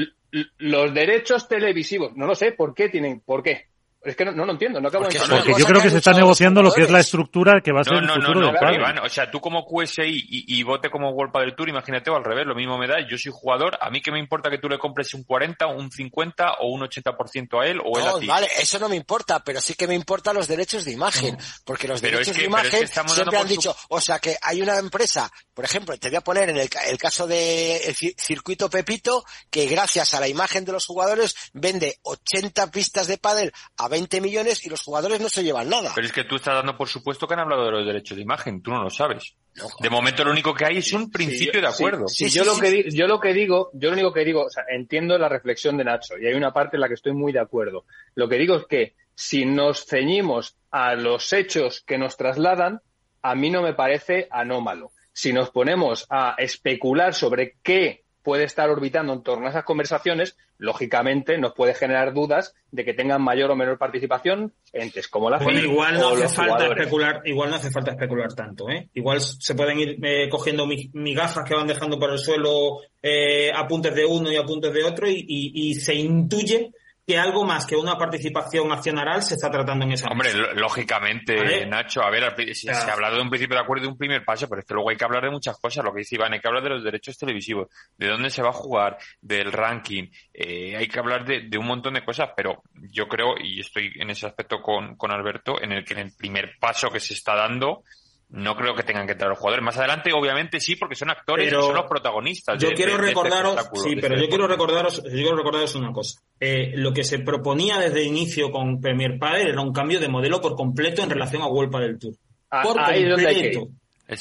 Los derechos televisivos, no lo sé, ¿por qué tienen, por qué? Es que no, no lo entiendo, no acabo de entender. Porque yo creo que, se está negociando lo que es la estructura que va a ser el futuro del Iván, o sea, tú como QSI y, y vote como World del Tour, imagínate o al revés, lo mismo me da, yo soy jugador, a mí que me importa que tú le compres un 40, un 50 o un 80% a él o él a ti. Vale, eso no me importa, pero sí que me importan los derechos de imagen, porque los derechos de imagen siempre han dicho, o sea, que hay una empresa, por ejemplo, te voy a poner en el, el caso de Circuito Pepito, que gracias a la imagen de los jugadores vende 80 pistas de pádel a 20 millones y los jugadores no se llevan nada. Pero es que tú estás dando por supuesto que han hablado de los derechos de imagen, tú no lo sabes. de momento lo único que hay es un principio de acuerdo. Sí, yo lo que yo lo que digo, yo lo único que digo, o sea, entiendo la reflexión de Nacho y hay una parte en la que estoy muy de acuerdo. Lo que digo es que si nos ceñimos a los hechos que nos trasladan, a mí no me parece anómalo. Si nos ponemos a especular sobre qué puede estar orbitando en torno a esas conversaciones, lógicamente nos puede generar dudas de que tengan mayor o menor participación entes como la bueno, igual no hace falta especular igual no hace falta especular tanto ¿eh? igual se pueden ir eh, cogiendo migajas que van dejando por el suelo eh, apuntes de uno y apuntes de otro y, y se intuye que algo más que una participación accionaral se está tratando en esa Hombre, lógicamente, Nacho, a ver, se, ha hablado de un principio de acuerdo y de un primer paso, pero es que luego hay que hablar de muchas cosas. Lo que dice Iván, hay que hablar de los derechos televisivos, de dónde se va a jugar, del ranking, eh, hay que hablar de, un montón de cosas, pero yo creo, y estoy en ese aspecto con, con Alberto, en el que en el primer paso que se está dando, no creo que tengan que entrar los jugadores. Más adelante, obviamente, sí, porque son actores y son los protagonistas. Yo quiero este recordaros, sí, pero yo quiero recordaros, yo quiero recordaros una cosa. Eh, lo que se proponía desde el inicio con Premier Padel era un cambio de modelo por completo en relación a World del Tour. Ah, por completo.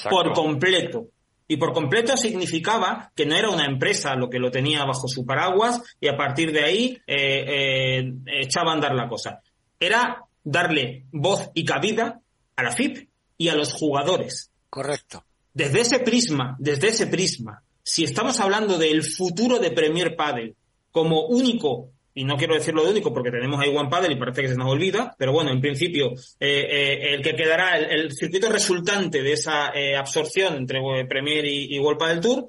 Por completo. Y por completo significaba que no era una empresa lo que lo tenía bajo su paraguas y a partir de ahí eh, eh, echaba a andar la cosa. Era darle voz y cabida a la FIP y a los jugadores. Correcto. Desde ese prisma, desde ese prisma, si estamos hablando del futuro de Premier Padel como único, y no quiero decirlo de único porque tenemos ahí One Padel y parece que se nos olvida, pero bueno, en principio, eh, eh, el que quedará, el, circuito resultante de esa eh, absorción entre Premier y, y World Padel Tour,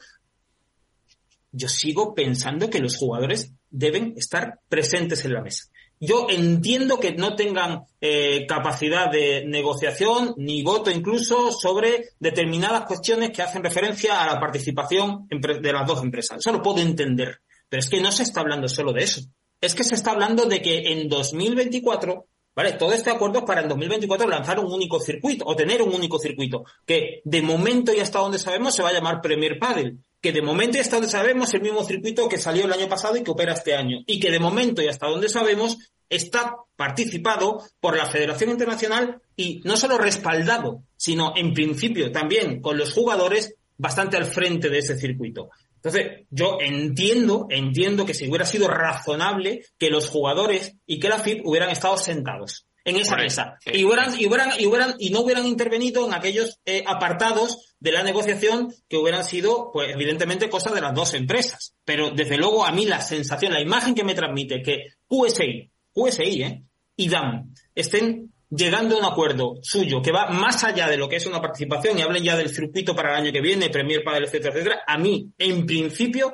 yo sigo pensando que los jugadores deben estar presentes en la mesa. Yo entiendo que no tengan eh, capacidad de negociación ni voto incluso sobre determinadas cuestiones que hacen referencia a la participación de las dos empresas. Eso lo puedo entender. Pero es que no se está hablando solo de eso. Es que se está hablando de que en 2024 ¿Vale? Todo este acuerdo es para el 2024 lanzar un único circuito o tener un único circuito que de momento y hasta donde sabemos se va a llamar Premier Padel que de momento y hasta donde sabemos el mismo circuito que salió el año pasado y que opera este año y que de momento y hasta donde sabemos está participado por la Federación Internacional y no solo respaldado, sino en principio también con los jugadores bastante al frente de ese circuito. Entonces, yo entiendo, entiendo que si hubiera sido razonable que los jugadores y que la FIP hubieran estado sentados en esa mesa y hubieran, y hubieran, y hubieran, y no hubieran intervenido en aquellos eh, apartados de la negociación que hubieran sido, pues, evidentemente, cosas de las dos empresas. Pero desde luego a mí la sensación, la imagen que me transmite que QSI, QSI, eh, y DAM estén llegando a un acuerdo suyo que va más allá de lo que es una participación y hablen ya del circuito para el año que viene, Premier para el etcétera, etcétera, a mí, en principio,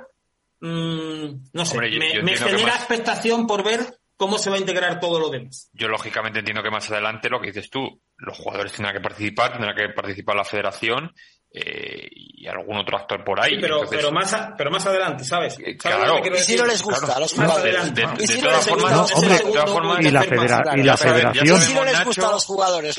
mmm, no sé, me, genera expectación por ver cómo se va a integrar todo lo demás. Yo lógicamente entiendo que más adelante lo que dices tú, los jugadores tendrán que participar, tendrán que participar la federación eh, y algún otro actor por ahí. pero, pero, más pero más adelante, ¿sabes? Eh, claro. y si no les gusta a los jugadores. De, todas formas, y la, federación. Y si no les gusta a los jugadores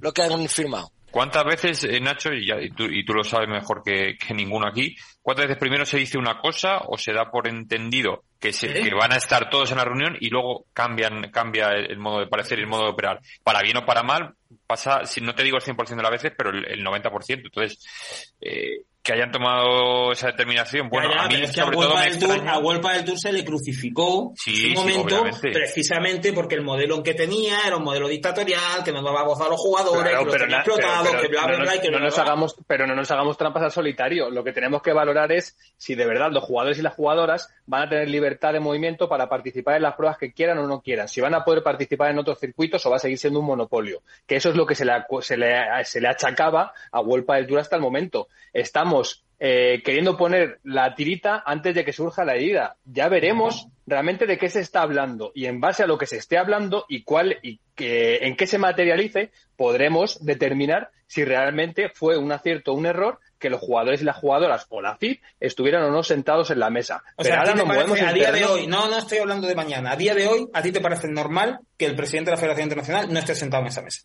lo que han firmado. ¿Cuántas veces, eh, Nacho, y, tú, y, tú, lo sabes mejor que, ninguno aquí, cuántas veces primero se dice una cosa o se da por entendido que, se, que van a estar todos en la reunión y luego cambian, cambia el, modo de parecer y el modo de operar? Para bien o para mal, pasa, si no te digo el 100% de las veces, pero el, el 90%. Entonces, eh, que hayan tomado esa determinación. Bueno, a mí es a del Tour, a Huelpa del Tour se le crucificó en un momento precisamente porque el modelo que tenía era un modelo dictatorial, que no daba voz a los jugadores, que los tenía explotados, que bla, bla, bla, que no, nos hagamos, pero no nos hagamos trampas al solitario. Lo que tenemos que valorar es si de verdad los jugadores y las jugadoras van a tener libertad de movimiento para participar en las pruebas que quieran o no quieran. Si van a poder participar en otros circuitos o va a seguir siendo un monopolio. Que eso es lo que se le, se le, se le achacaba a Huelpa del Tour hasta el momento. Estamos eh, queriendo poner la tirita antes de que surja la herida. Ya veremos realmente de qué se está hablando y en base a lo que se esté hablando y cuál y que, en qué se materialice, podremos determinar si realmente fue un acierto o un error que los jugadores y las jugadoras o la FIP estuvieran o no sentados en la mesa. Pero ahora no a día de hoy, no, no estoy hablando de mañana, a día de hoy, ¿a ti te parece normal que el presidente de la Federación Internacional no esté sentado en esa mesa?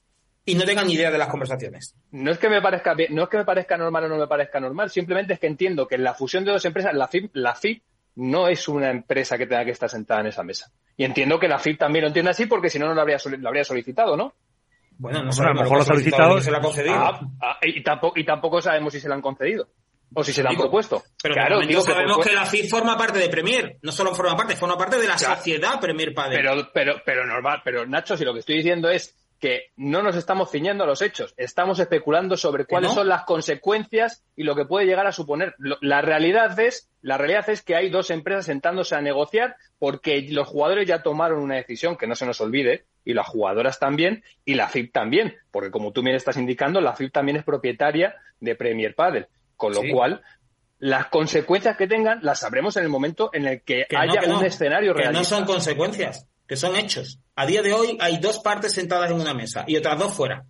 Y no tengan ni idea de las conversaciones. No es que me parezca no es que me parezca normal o no me parezca normal, simplemente es que entiendo que en la fusión de dos empresas, la FIP, la FIP no es una empresa que tenga que estar sentada en esa mesa. Y entiendo que la FIP también lo entiende así porque si no, no lo habría, lo habría solicitado, ¿no? Bueno, no a lo mejor lo ha solicitado. Se la ha concedido. Ah, ah, y, tampoco, y tampoco sabemos si se la han concedido. O si se la han propuesto. Pero claro, digo sabemos que, la FIP forma parte de Premier. No solo forma parte, forma parte de la sociedad Premier Padre. Pero, pero, pero normal, pero Nacho, si lo que estoy diciendo es que no nos estamos ciñendo a los hechos, estamos especulando sobre cuáles son las consecuencias y lo que puede llegar a suponer. La realidad es, la realidad es que hay dos empresas sentándose a negociar porque los jugadores ya tomaron una decisión que no se nos olvide y las jugadoras también y la FIP también, porque como tú bien estás indicando, la FIP también es propietaria de Premier Padel, con lo cual las consecuencias que tengan las sabremos en el momento en el que, haya un escenario real. Que no son consecuencias que son hechos. A día de hoy hay dos partes sentadas en una mesa y otras dos fuera.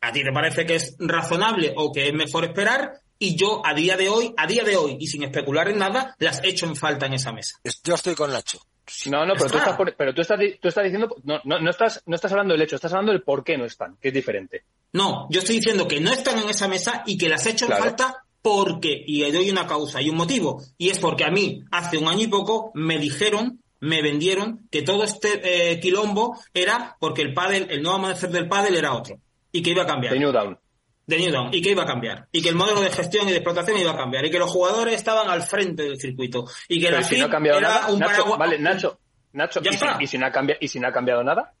¿A ti te parece que es razonable o que es mejor esperar? Y yo a día de hoy, a día de hoy y sin especular en nada, las echo en falta en esa mesa. Yo estoy con Nacho. No, no, pero, tú estás, pero tú, estás, tú estás, diciendo, no, no, no, estás, no estás hablando del hecho, estás hablando del por qué no están, que es diferente. No, yo estoy diciendo que no están en esa mesa y que las echo en falta porque, y le doy una causa y un motivo, y es porque a mí, hace un año y poco, me dijeron me vendieron que todo este eh, quilombo era porque el pádel, el nuevo amanecer del pádel era otro y que iba a cambiar. De New Down. De New Down y que iba a cambiar y que el modelo de gestión y de explotación iba a cambiar y que los jugadores estaban al frente del circuito y que la si no ha cambiado nada, Nacho, vale, Nacho, Nacho, ¿y, si, no ha cambiado, ¿y si no ha cambiado nada?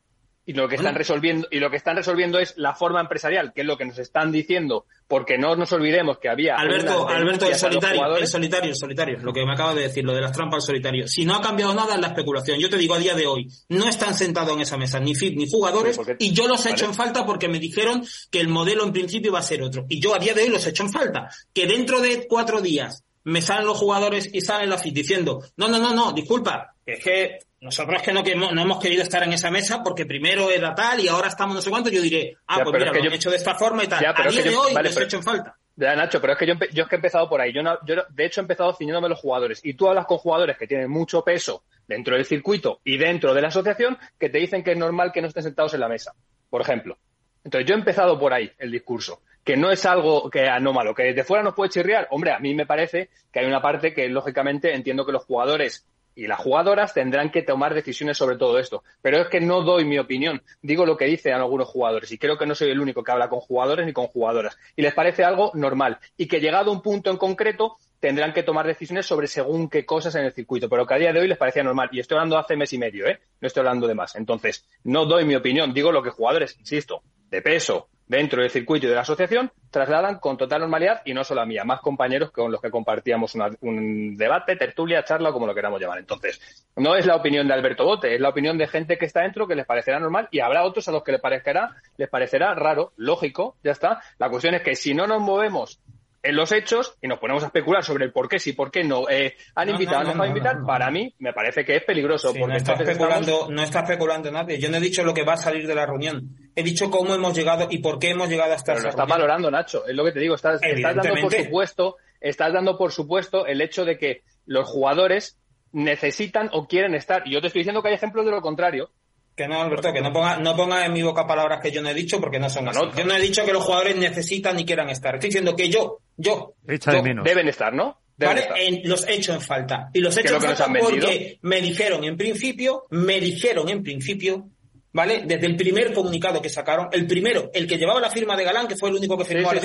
Y lo que están resolviendo y lo que están resolviendo es la forma empresarial que es lo que nos están diciendo porque no nos olvidemos que había Alberto Alberto el solitario el solitario el solitario lo que me acaba de decir lo de las trampas solitario. Si no ha cambiado nada es la especulación yo te digo a día de hoy no están sentados en esa mesa ni FIT ni jugadores y yo los he hecho en falta porque me dijeron que el modelo en principio iba a ser otro. Y yo a día de hoy los he hecho en falta. Que dentro de cuatro días me salen los jugadores y salen la FIT diciendo no no no no disculpa es que nosotros que no, que no, hemos querido estar en esa mesa porque primero era tal y ahora estamos no sé cuánto, yo diré, ah, pues mira, lo he hecho de esta forma y tal. a día de hoy les he hecho en falta. Ya, Nacho, pero es que yo, yo es que he empezado por ahí. Yo, yo, de hecho, he empezado ciñéndome los jugadores. Y tú hablas con jugadores que tienen mucho peso dentro del circuito y dentro de la asociación que te dicen que es normal que no estén sentados en la mesa, por ejemplo. Entonces, yo he empezado por ahí el discurso, que no es algo que anómalo, que desde fuera nos puede chirriar. Hombre, a mí me parece que hay una parte que, lógicamente, entiendo que los jugadores y las jugadoras tendrán que tomar decisiones sobre todo esto. Pero es que no doy mi opinión, digo lo que dicen algunos jugadores y creo que no soy el único que habla con jugadores ni con jugadoras. Y les parece algo normal y que llegado a un punto en concreto tendrán que tomar decisiones sobre según qué cosas en el circuito, pero que a día de hoy les parecía normal. Y estoy hablando hace mes y medio, ¿eh? No estoy hablando de más. Entonces, no doy mi opinión, digo lo que jugadores, insisto, de peso, dentro del circuito y de la asociación trasladan con total normalidad y no solo a mí, más compañeros con los que compartíamos un debate, tertulia, charla, como lo queramos llamar. Entonces, no es la opinión de Alberto Bote, es la opinión de gente que está dentro que les parecerá normal y habrá otros a los que les parecerá, les parecerá raro, lógico, ya está. La cuestión es que si no nos movemos en los hechos y nos ponemos a especular sobre el por qué sí, por qué no. Eh, han invitado, han dejado invitar. Para mí, me parece que es peligroso. porque no, está especulando, no está especulando nadie. Yo no he dicho lo que va a salir de la reunión. He dicho cómo hemos llegado y por qué hemos llegado hasta Pero lo estás valorando, Nacho. Es lo que te digo. Estás, estás dando por supuesto, estás dando por supuesto el hecho de que los jugadores necesitan o quieren estar. Y yo te estoy diciendo que hay ejemplos de lo contrario. Que no, Alberto, que no ponga, no ponga en mi boca palabras que yo no he dicho porque no son así. yo no he dicho que los jugadores necesitan ni quieran estar. Estoy diciendo que yo, yo, deben estar, ¿no? ¿Vale? En, los he hecho en falta. Y los he hecho en falta porque me dijeron en principio, me dijeron en principio, ¿vale? Desde el primer comunicado que sacaron, el primero, el que llevaba la firma de Galán, que fue el único que firmó el,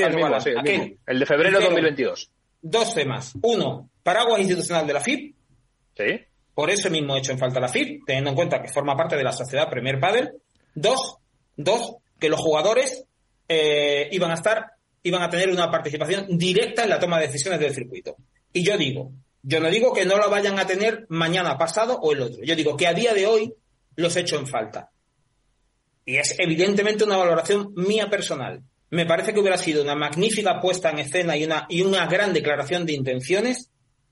el de febrero de 2022. Dos temas. Uno, paraguas institucional de la FIP. Sí. Por eso mismo he hecho en falta la FIP, teniendo en cuenta que forma parte de la sociedad Premier Padel. Dos, dos, que los jugadores eh, iban a estar, iban a tener una participación directa en la toma de decisiones del circuito. Y yo digo, yo no digo que no lo vayan a tener mañana pasado o el otro. Yo digo que a día de hoy los he hecho en falta. Y es evidentemente una valoración mía personal. Me parece que hubiera sido una magnífica puesta en escena y una, y una gran declaración de intenciones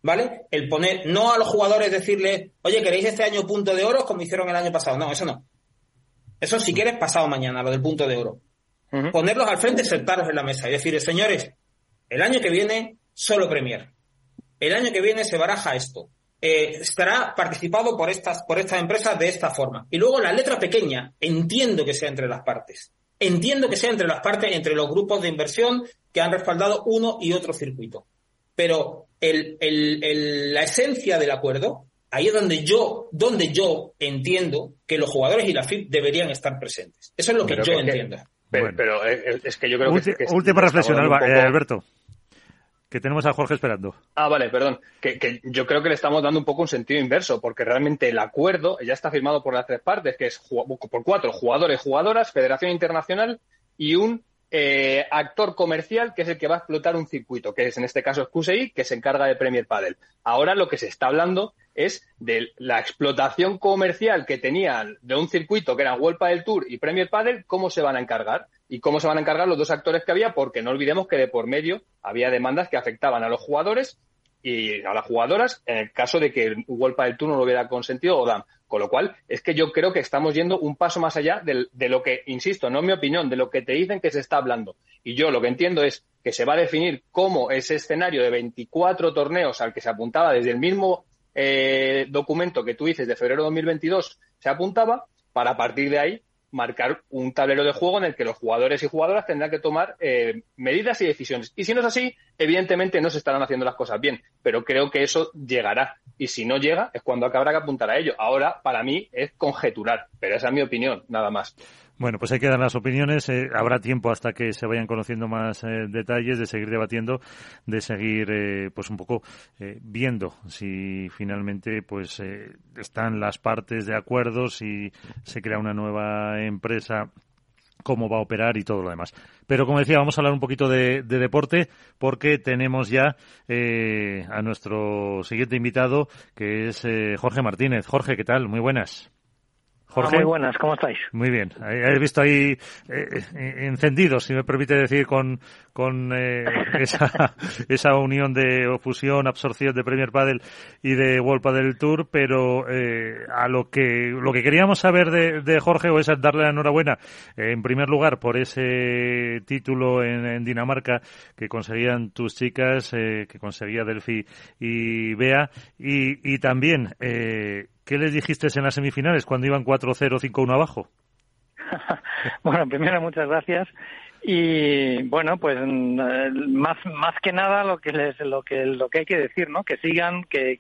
¿vale? El poner, no a los jugadores decirle, oye, ¿queréis este año punto de oro como hicieron el año pasado? No, eso no. Eso si quieres pasado mañana, lo del punto de oro. Ponerlos al frente, sentaros en la mesa y decir, señores, el año que viene solo Premier. El año que viene se baraja esto. Eh, estará participado por estas, por estas empresas de esta forma. Y luego la letra pequeña, entiendo que sea entre las partes. Entiendo que sea entre las partes, entre los grupos de inversión que han respaldado uno y otro circuito pero el, el, la esencia del acuerdo, ahí es donde yo, donde yo entiendo que los jugadores y la FIP deberían estar presentes. Eso es lo que yo entiendo. pero, es que yo creo que... última reflexión, eh, Alberto que tenemos a Jorge esperando. Ah, vale, perdón. Que, que, yo creo que le estamos dando un poco un sentido inverso, porque realmente el acuerdo ya está firmado por las tres partes, que es por cuatro jugadores, jugadoras, Federación Internacional y un eh, actor comercial que es el que va a explotar un circuito, que es en este caso QSI, que se encarga de Premier Padel. Ahora lo que se está hablando es de la explotación comercial que tenían de un circuito que era World Padel Tour y Premier Padel, cómo se van a encargar y cómo se van a encargar los dos actores que había, porque no olvidemos que de por medio había demandas que afectaban a los jugadores y a las jugadoras en el caso de que el World Padel Tour no lo hubiera consentido. Con lo cual, es que yo creo que estamos yendo un paso más allá de, lo que, insisto, no es mi opinión, de lo que te dicen que se está hablando. Y yo lo que entiendo es que se va a definir cómo ese escenario de 24 torneos al que se apuntaba desde el mismo eh, documento que tú dices de febrero de 2022 se apuntaba, para partir de ahí marcar un tablero de juego en el que los jugadores y jugadoras tendrán que tomar eh, medidas y decisiones. Y si no es así, evidentemente no se estarán haciendo las cosas bien, pero creo que eso llegará. Y si no llega, es cuando habrá que apuntar a ello. Ahora, para mí, es conjeturar, pero esa es mi opinión, nada más. Bueno, pues hay que dar las opiniones. Eh, habrá tiempo hasta que se vayan conociendo más eh, detalles, de seguir debatiendo, de seguir, eh, pues un poco viendo si finalmente, pues están las partes de acuerdo, si se crea una nueva empresa cómo va a operar y todo lo demás. Pero como decía, vamos a hablar un poquito de, de deporte porque tenemos ya a nuestro siguiente invitado que es Jorge Martínez. Jorge, ¿qué tal? Muy buenas. Jorge. muy buenas, ¿cómo estáis? Muy bien. He visto ahí eh, encendidos, si me permite decir, con, con eh, esa, esa unión de fusión, absorción de Premier Padel y de World Padel Tour, pero eh, a lo que lo que queríamos saber de, de Jorge o es darle la enhorabuena, en primer lugar, por ese título en, Dinamarca que conseguían tus chicas, que conseguía Delphi y Bea, y, y también ¿Qué les dijiste en las semifinales cuando iban 4-0, 5-1 abajo? bueno, primero muchas gracias y bueno, pues mm, más más que nada lo que les lo que lo que hay que decir, ¿no? Que sigan, que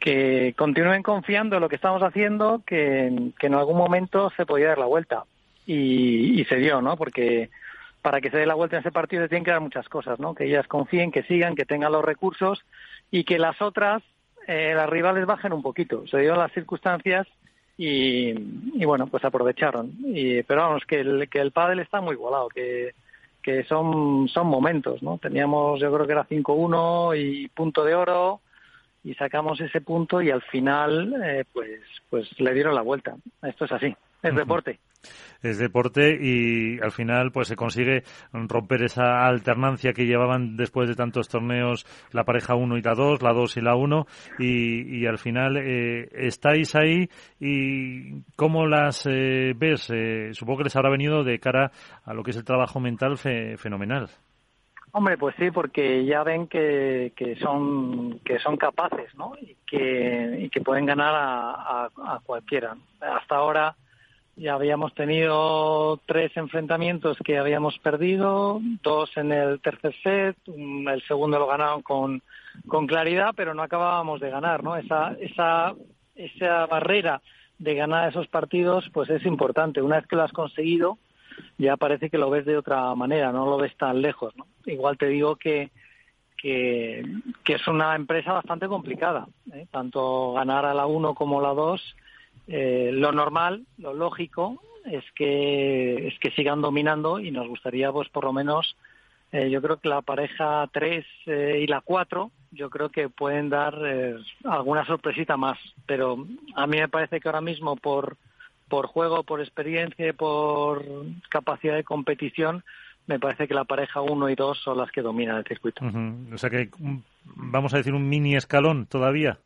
que, continúen confiando en lo que estamos haciendo, que, que en algún momento se podía dar la vuelta y, y se dio, ¿no? Porque para que se dé la vuelta en ese partido se tienen que dar muchas cosas, ¿no? Que ellas confíen, que sigan, que tengan los recursos y que las otras eh, las rivales bajen un poquito. Se dieron las circunstancias y, bueno, pues aprovecharon. Y, pero vamos, que el, que el pádel está muy igualado, que, que son, son momentos, ¿no? Teníamos, yo creo que era 5-1 y punto de oro y sacamos ese punto y al final, eh, pues, pues le dieron la vuelta. Esto es así, es deporte es deporte y al final pues se consigue romper esa alternancia que llevaban después de tantos torneos la pareja 1 y la 2, la 2 y la 1 y, y al final eh, estáis ahí y cómo las eh, ves, eh, supongo que les habrá venido de cara a lo que es el trabajo mental fenomenal. Hombre, pues sí, porque ya ven que, que son que son capaces, ¿no? Y que, y que pueden ganar a, a cualquiera. Hasta ahora ya habíamos tenido tres enfrentamientos que habíamos perdido, dos en el tercer set, el segundo lo ganaron con, con claridad, pero no acabábamos de ganar, ¿no? Esa, esa, esa barrera de ganar esos partidos, pues es importante. Una vez que lo has conseguido, ya parece que lo ves de otra manera, no lo ves tan lejos, ¿no? Igual te digo que, que, es una empresa bastante complicada, ¿eh? tanto ganar a la uno como a la dos eh, lo normal, lo lógico, es que, es que sigan dominando y nos gustaría, pues por lo menos, eh, yo creo que la pareja 3 eh, y la 4, yo creo que pueden dar alguna sorpresita más. Pero a mí me parece que ahora mismo, por, por juego, por experiencia, por capacidad de competición, me parece que la pareja 1 y 2 son las que dominan el circuito. O sea que vamos a decir un mini escalón todavía.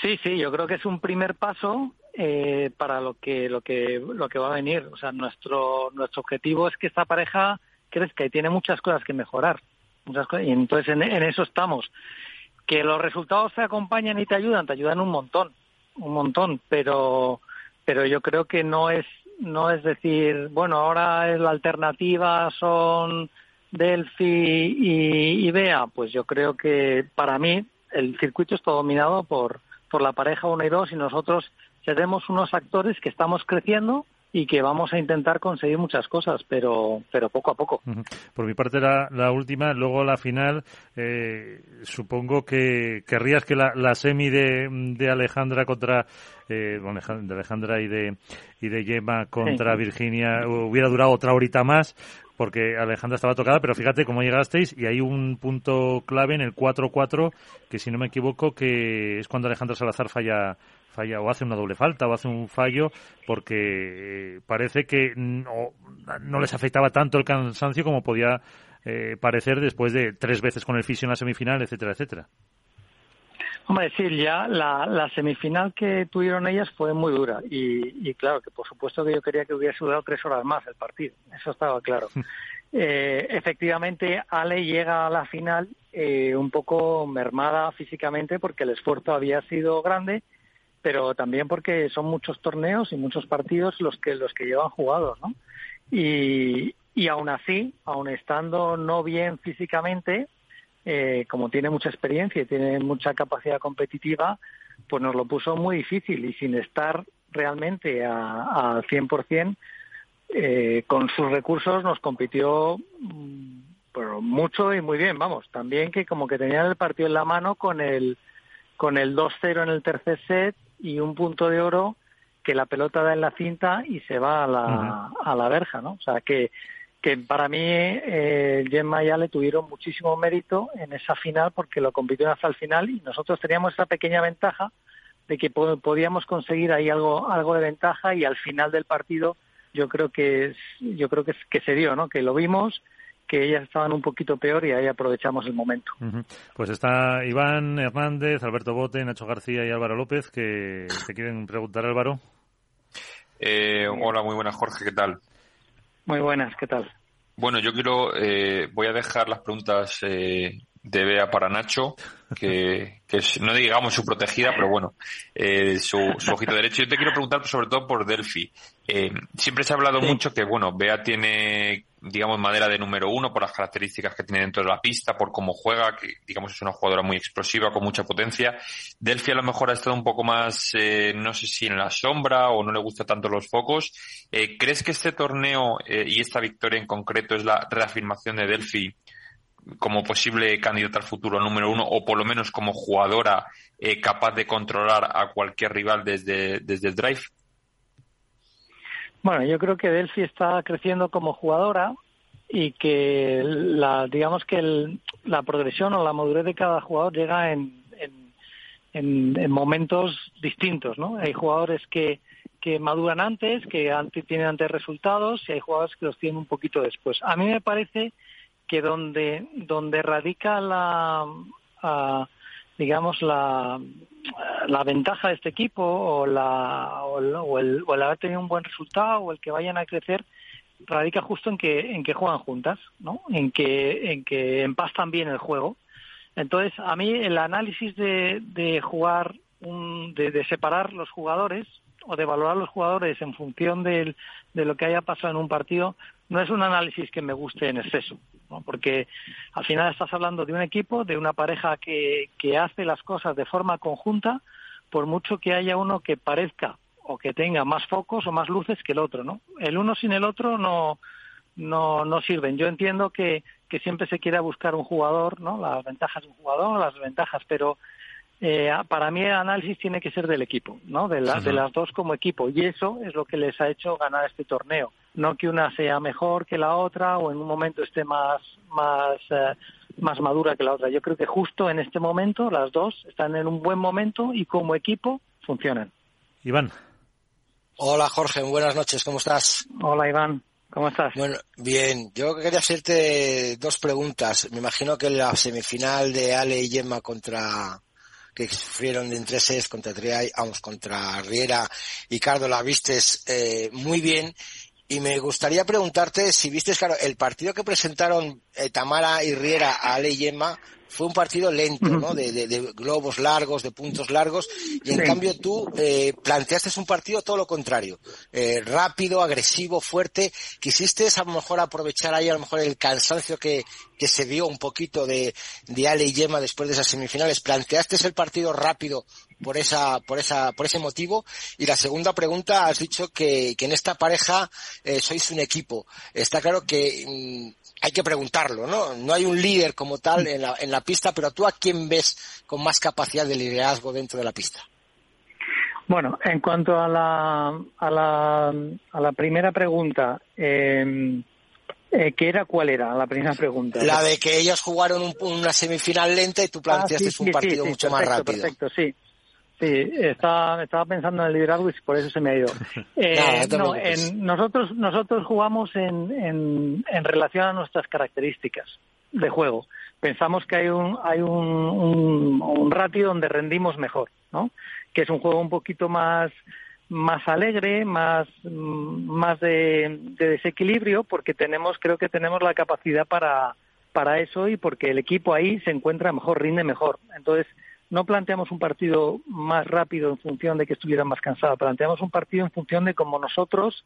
Sí, sí, yo creo que es un primer paso eh, para lo que lo que lo que va a venir. O sea, nuestro nuestro objetivo es que esta pareja crezca y tiene muchas cosas que mejorar. Muchas cosas, y entonces en, eso estamos. Que los resultados te acompañan y te ayudan, te ayudan un montón, un montón. Pero pero yo creo que no es no es decir, bueno, ahora es la alternativa son Delphi y, y Bea. Pues yo creo que para mí el circuito está dominado por por la pareja 1 y 2 y nosotros seremos unos actores que estamos creciendo y que vamos a intentar conseguir muchas cosas, pero, pero poco a poco. Por mi parte, la, la última, luego la final, eh, supongo que querrías que la, la semi de, de Alejandra contra, eh, de Alejandra y de, y de Gemma contra Virginia hubiera durado otra horita más, porque Alejandra estaba tocada, pero fíjate cómo llegasteis y hay un punto clave en el 4-4 que si no me equivoco que es cuando Alejandra Salazar falla falla o hace una doble falta o hace un fallo porque eh, parece que no, no les afectaba tanto el cansancio como podía eh, parecer después de tres veces con el fisio en la semifinal, etcétera, etcétera. Hombre, sí, ya la, la, semifinal que tuvieron ellas fue muy dura y, y, claro que por supuesto que yo quería que hubiese durado tres horas más el partido, eso estaba claro. eh, efectivamente, Ale llega a la final eh, un poco mermada físicamente porque el esfuerzo había sido grande, pero también porque son muchos torneos y muchos partidos los que los que llevan jugados, ¿no? Y, y aún así, aún estando no bien físicamente, eh, como tiene mucha experiencia y tiene mucha capacidad competitiva, pues nos lo puso muy difícil y sin estar realmente al 100%, eh, con sus recursos nos compitió mm, pero mucho y muy bien, vamos. También que como que tenían el partido en la mano con el, con el 2-0 en el tercer set y un punto de oro que la pelota da en la cinta y se va a la, a la verja, ¿no? O sea que que para mí eh, Gemma y Ale tuvieron muchísimo mérito en esa final porque lo compitieron hasta el final y nosotros teníamos esa pequeña ventaja de que podíamos conseguir ahí algo algo de ventaja y al final del partido yo creo que yo creo que, que se dio, ¿no? Que lo vimos que ellas estaban un poquito peor y ahí aprovechamos el momento. Pues está Iván Hernández, Alberto Bote, Nacho García y Álvaro López que te quieren preguntar, Álvaro. Eh, hola, muy buenas, Jorge, ¿qué tal? Muy buenas, ¿qué tal? Bueno, yo quiero, eh, voy a dejar las preguntas eh, de Bea para Nacho, que, que es, no digamos su protegida, pero bueno, eh, su, su, ojito derecho. Yo te quiero preguntar sobre todo por Delphi. Eh, siempre se ha hablado mucho que, bueno, Bea tiene, digamos, madera de número uno por las características que tiene dentro de la pista, por cómo juega, que, digamos, es una jugadora muy explosiva, con mucha potencia. Delphi a lo mejor ha estado un poco más, eh, no sé si en la sombra o no le gusta tanto los focos. Eh, ¿Crees que este torneo eh, y esta victoria en concreto es la reafirmación de Delphi como posible candidata al futuro número uno o por lo menos como jugadora eh, capaz de controlar a cualquier rival desde, desde el drive? Bueno, yo creo que Delphi está creciendo como jugadora y que la, digamos que el, la progresión o la madurez de cada jugador llega en, en, en, momentos distintos, ¿no? Hay jugadores que, que maduran antes, que antes, tienen antes resultados y hay jugadores que los tienen un poquito después. A mí me parece que donde, donde radica la, digamos, la, la ventaja de este equipo o, la, o, el, o, el, haber tenido un buen resultado o el que vayan a crecer radica justo en que, en que juegan juntas, ¿no? En que, en que empastan bien el juego. Entonces, a mí el análisis de, de jugar, un, de, de separar los jugadores o de valorar los jugadores en función de, de lo que haya pasado en un partido no es un análisis que me guste en exceso, ¿no? porque al final estás hablando de un equipo, de una pareja que, que hace las cosas de forma conjunta, por mucho que haya uno que parezca o que tenga más focos o más luces que el otro, ¿no? El uno sin el otro no, no, no sirven. Yo entiendo que, que siempre se quiera buscar un jugador, ¿no? Las ventajas de un jugador, las ventajas, pero eh, para mí el análisis tiene que ser del equipo, ¿no? De, de las dos como equipo. Y eso es lo que les ha hecho ganar este torneo. No que una sea mejor que la otra o en un momento esté más, más, eh, más madura que la otra. Yo creo que justo en este momento las dos están en un buen momento y como equipo funcionan. Iván. Hola Jorge, buenas noches, ¿cómo estás? Hola Iván. ¿Cómo estás? Bueno, bien. Yo quería hacerte dos preguntas. Me imagino que la semifinal de Ale y Gemma contra que sufrieron en tres sets contra Triay, vamos, contra Riera y Cardo la vistes eh, muy bien. Y me gustaría preguntarte si viste, claro, el partido que presentaron eh, Tamara y Riera a Ale y Gemma fue un partido lento, ¿no? De, de, de globos largos, de puntos largos, y en sí. cambio tú eh, planteaste un partido todo lo contrario, eh, rápido, agresivo, fuerte. Quisiste a lo mejor aprovechar ahí a lo mejor el cansancio que, que se vio un poquito de, de Ale y Gemma después de esas semifinales. Planteaste el partido rápido por esa, por esa, por ese motivo. Y la segunda pregunta, has dicho que, que en esta pareja eh, sois un equipo. Está claro que mmm, hay que preguntarlo, ¿no? No hay un líder como tal en la, en la pista, pero tú a quién ves con más capacidad de liderazgo dentro de la pista. Bueno, en cuanto a la, a la, a la primera pregunta, eh, eh, ¿qué era? ¿Cuál era la primera pregunta? La de que ellos jugaron un, una semifinal lenta y tú planteaste ah, sí, sí, un partido sí, mucho perfecto, más rápido. Perfecto, sí. Sí, estaba, estaba pensando en el liderazgo y por eso se me ha ido. Eh, no, no en, nosotros, nosotros jugamos en, en, en relación a nuestras características de juego. Pensamos que hay un, hay un, un, un ratio donde rendimos mejor, ¿no? Que es un juego un poquito más, más alegre, más, más de, de desequilibrio, porque tenemos, creo que tenemos la capacidad para, para eso y porque el equipo ahí se encuentra mejor, rinde mejor. Entonces, no planteamos un partido más rápido en función de que estuviera más cansado, planteamos un partido en función de cómo nosotros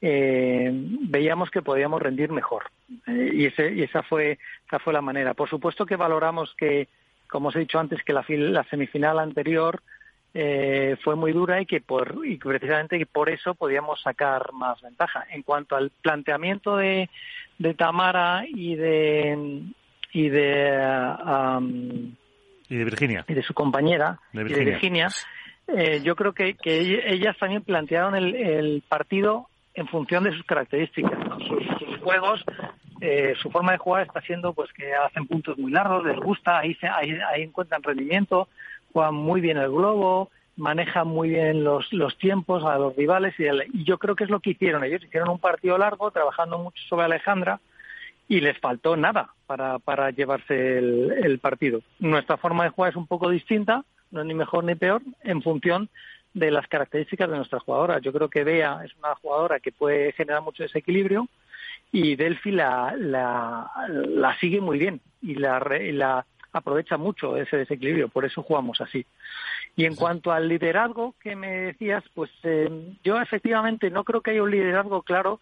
eh, veíamos que podíamos rendir mejor. Eh, y, ese, y esa, fue, esa fue la manera. Por supuesto que valoramos que, como os he dicho antes, que la, la semifinal anterior eh, fue muy dura y que por y precisamente por eso podíamos sacar más ventaja. En cuanto al planteamiento de, de Tamara y de y de um, y de Virginia. Y de su compañera, de Virginia. y de Virginia. Eh, yo creo que, que ellas también plantearon el, el partido en función de sus características, ¿no? sus, sus, juegos, eh, su forma de jugar está siendo pues que hacen puntos muy largos, les gusta, ahí, se, ahí, ahí encuentran rendimiento, juegan muy bien el globo, maneja muy bien los, los tiempos a los rivales y, yo creo que es lo que hicieron ellos. Hicieron un partido largo, trabajando mucho sobre Alejandra y les faltó nada para, para llevarse el, el partido. Nuestra forma de jugar es un poco distinta, no es ni mejor ni peor, en función de las características de nuestra jugadora. Yo creo que Bea es una jugadora que puede generar mucho desequilibrio y Delphi la, la, la sigue muy bien y la, la aprovecha mucho ese desequilibrio, por eso jugamos así. Y en cuanto al liderazgo que me decías, pues eh, yo efectivamente no creo que haya un liderazgo claro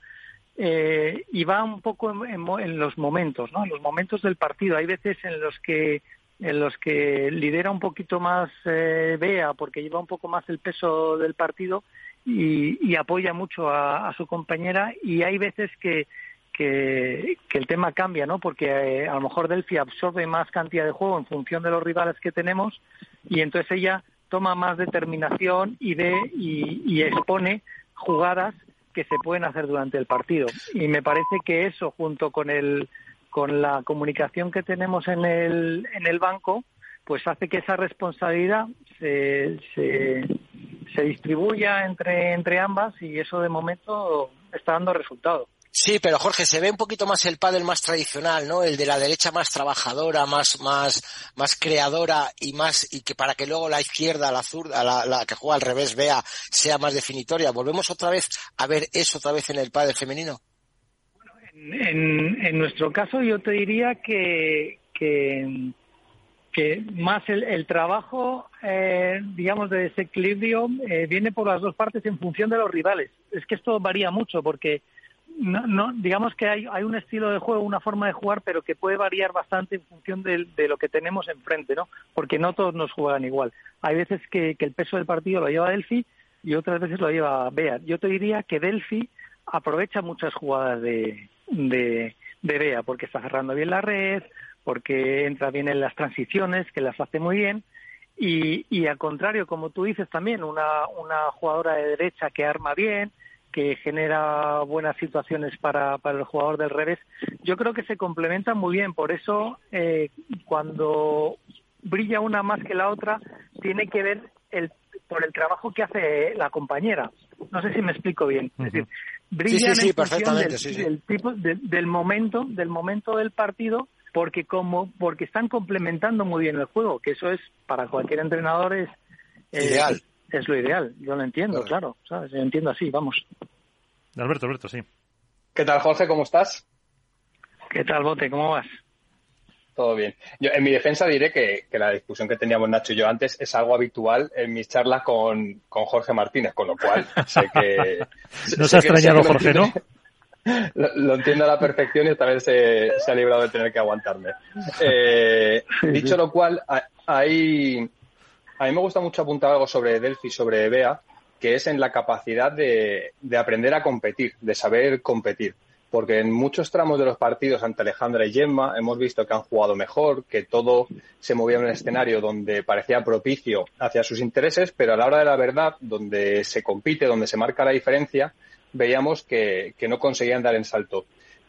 eh, y va un poco en, los momentos, ¿no? En los momentos del partido. Hay veces en los que en los que lidera un poquito más eh, Bea porque lleva un poco más el peso del partido y, apoya mucho a, su compañera y hay veces que, que, el tema cambia, ¿no? Porque eh, a lo mejor Delphi absorbe más cantidad de juego en función de los rivales que tenemos y entonces ella toma más determinación y ve y, expone jugadas que se pueden hacer durante el partido. Y me parece que eso, junto con el con la comunicación que tenemos en el, en el banco, pues hace que esa responsabilidad se, se, distribuya entre, entre ambas y eso de momento está dando resultado. Sí, pero Jorge, se ve un poquito más el pádel más tradicional, ¿no? El de la derecha más trabajadora, más, más, más creadora y más, y que para que luego la izquierda, la zurda, la, que juega al revés, vea, sea más definitoria. ¿Volvemos otra vez a ver eso otra vez en el pádel femenino? En, en nuestro caso yo te diría que, que, que más el, el trabajo, eh, digamos, de desequilibrio eh, viene por las dos partes en función de los rivales. Es que esto varía mucho porque no, no, digamos que hay, hay un estilo de juego, una forma de jugar, pero que puede variar bastante en función de, lo que tenemos enfrente, ¿no? Porque no todos nos juegan igual. Hay veces que, el peso del partido lo lleva Delphi y otras veces lo lleva Bea. Yo te diría que Delphi aprovecha muchas jugadas de, de, de Bea, porque está cerrando bien la red, porque entra bien en las transiciones, que las hace muy bien. Y, y al contrario, como tú dices también, una, una jugadora de derecha que arma bien, que genera buenas situaciones para, para el jugador del revés. Yo creo que se complementan muy bien, por eso eh, cuando brilla una más que la otra, tiene que ver el, por el trabajo que hace la compañera. No sé si me explico bien. Es decir, brillan en función del, tipo, del momento, del momento del partido, porque como porque están complementando muy bien el juego, que eso es para cualquier entrenador es eh, ideal es lo ideal. Yo lo entiendo, claro. ¿sabes? Yo entiendo así, vamos. Alberto, Alberto, sí. ¿Qué tal, Jorge? ¿Cómo estás? ¿Qué tal, Bote? ¿Cómo vas? Todo bien. Yo, en mi defensa diré que, la discusión que teníamos Nacho y yo antes es algo habitual en mis charlas con, Jorge Martínez, con lo cual sé que... no se ha extrañado Jorge, ¿no? Lo, entiendo a la perfección y esta vez se, ha librado de tener que aguantarme. Eh, dicho lo cual, hay, a mí me gusta mucho apuntar algo sobre Delphi, sobre Bea, que es en la capacidad de, aprender a competir, de saber competir. Porque en muchos tramos de los partidos ante Alejandra y Gemma hemos visto que han jugado mejor, que todo se movía en un escenario donde parecía propicio hacia sus intereses, pero a la hora de la verdad, donde se compite, donde se marca la diferencia, veíamos que, que no conseguían dar en salto.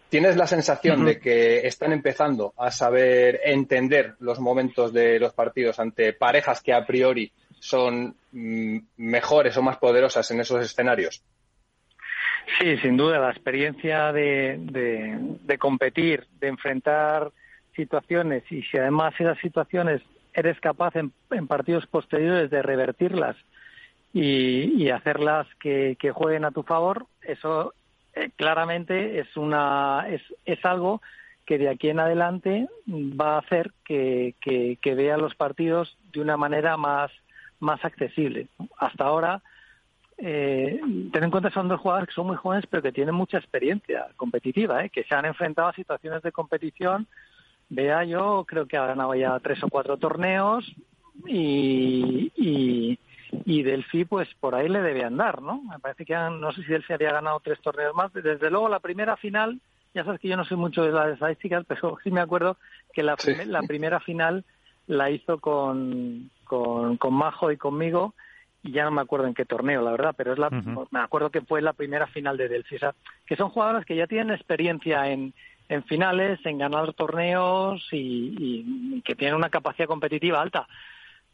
¿Tienes la sensación de que están empezando a saber entender los momentos de los partidos ante parejas que a priori son mm, mejores o más poderosas en esos escenarios? Sí, sin duda, la experiencia de, de, competir, de enfrentar situaciones y si además esas situaciones eres capaz en, partidos posteriores de revertirlas y, y hacerlas que, que, jueguen a tu favor, eso eh, claramente es una es, es algo que de aquí en adelante va a hacer que, que, vea los partidos de una manera más más accesible. Hasta ahora, eh, ten en cuenta que son dos jugadores que son muy jóvenes, pero que tienen mucha experiencia competitiva, ¿eh? que se han enfrentado a situaciones de competición. Vea, yo creo que ha ganado ya tres o cuatro torneos y, y, y Delphi pues por ahí le debe andar, ¿no? Me parece que no sé si Delphi había ganado tres torneos más. Desde luego la primera final, ya sabes que yo no soy mucho de las estadísticas, pero sí me acuerdo que la, la primera final la hizo con, con, con Majo y conmigo y ya no me acuerdo en qué torneo, la verdad, pero es la, me acuerdo que fue la primera final de Delphi. O sea, que son jugadores que ya tienen experiencia en, en finales, en ganar torneos y, y, que tienen una capacidad competitiva alta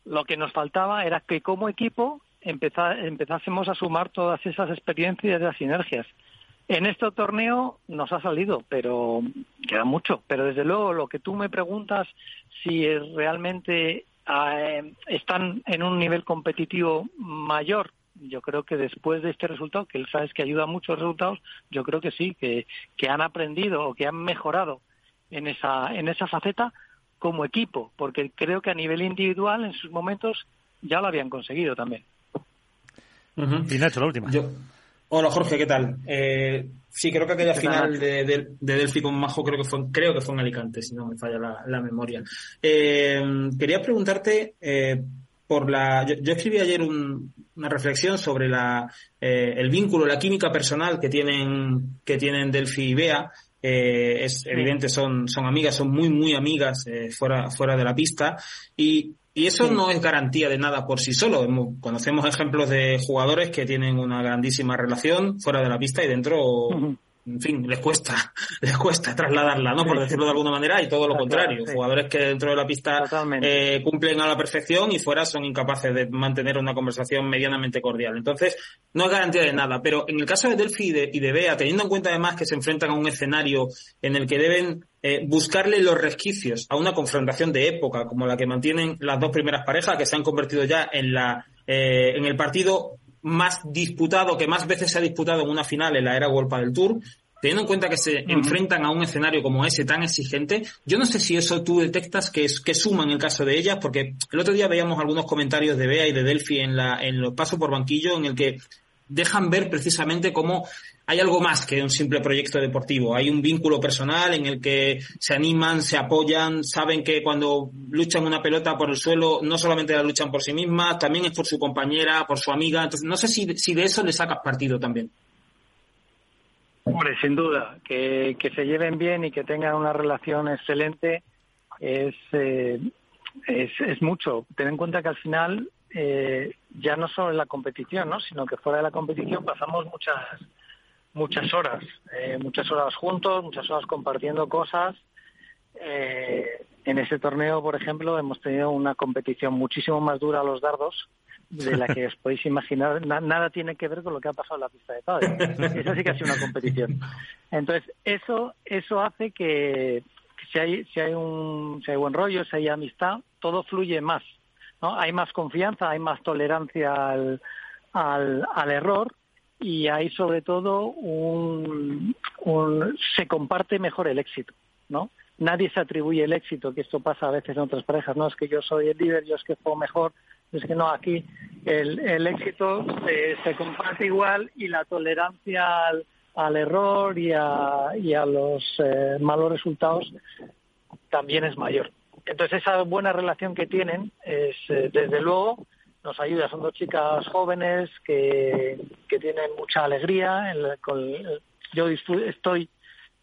lo que nos faltaba era que como equipo empezásemos a sumar todas esas experiencias y las sinergias. En este torneo nos ha salido, pero queda mucho. Pero desde luego lo que tú me preguntas, si realmente eh, están en un nivel competitivo mayor, yo creo que después de este resultado, que sabes que ayuda a muchos resultados, yo creo que sí, que, que han aprendido o que han mejorado en esa, en esa faceta como equipo, porque creo que a nivel individual en sus momentos ya lo habían conseguido también. Y Nacho, la última. Hola Jorge, ¿qué tal? Eh, sí, creo que aquella final de, de, Delphi con Majo creo que fue, creo que fue en Alicante, si no me falla la, memoria. Eh, quería preguntarte eh, por la. Yo, escribí ayer una reflexión sobre la, el vínculo, la química personal que tienen que tienen Delphi y Bea. Es evidente, son, son amigas, son muy, muy amigas fuera, fuera de la pista. Y y eso no es garantía de nada por sí solo. Conocemos ejemplos de jugadores que tienen una grandísima relación fuera de la pista y dentro en fin, les cuesta, les cuesta trasladarla, ¿no? Por decirlo de alguna manera, y todo lo contrario. Jugadores que dentro de la pista eh, cumplen a la perfección y fuera son incapaces de mantener una conversación medianamente cordial. Entonces, no es garantía de nada. Pero en el caso de Delphi y de, y de Bea, teniendo en cuenta además que se enfrentan a un escenario en el que deben eh, buscarle los resquicios a una confrontación de época como la que mantienen las dos primeras parejas que se han convertido ya en la eh, en el partido más disputado, que más veces se ha disputado en una final en la era World del Tour, teniendo en cuenta que se enfrentan a un escenario como ese tan exigente, yo no sé si eso tú detectas que, es, que suma en el caso de ellas, porque el otro día veíamos algunos comentarios de Bea y de Delphi en, la, en los pasos por banquillo en el que dejan ver precisamente cómo hay algo más que un simple proyecto deportivo. Hay un vínculo personal en el que se animan, se apoyan, saben que cuando luchan una pelota por el suelo, no solamente la luchan por sí misma, también es por su compañera, por su amiga. Entonces, no sé si, si de eso le sacas partido también. Hombre, sin duda, que, que se lleven bien y que tengan una relación excelente es, eh, es, es, mucho. Ten en cuenta que al final, eh, ya no solo en la competición, ¿no? sino que fuera de la competición pasamos muchas muchas horas, eh, muchas horas juntos, muchas horas compartiendo cosas. Eh, en ese torneo, por ejemplo, hemos tenido una competición muchísimo más dura a los dardos de la que os podéis imaginar. nada tiene que ver con lo que ha pasado en la pista de pádel. Esa sí que ha sido una competición. Entonces, eso eso hace que, si hay si hay un si hay buen rollo, si hay amistad, todo fluye más. ¿no? Hay más confianza, hay más tolerancia al, al, al error y hay sobre todo un, se comparte mejor el éxito, ¿no? Nadie se atribuye el éxito, que esto pasa a veces en otras parejas, no es que yo soy el líder, yo es que juego mejor, es que no, aquí el, el éxito se, comparte igual y la tolerancia al, al error y a, y a los eh, malos resultados también es mayor. Entonces esa buena relación que tienen es, eh, desde luego, nos ayuda. Son dos chicas jóvenes que, que tienen mucha alegría. yo estoy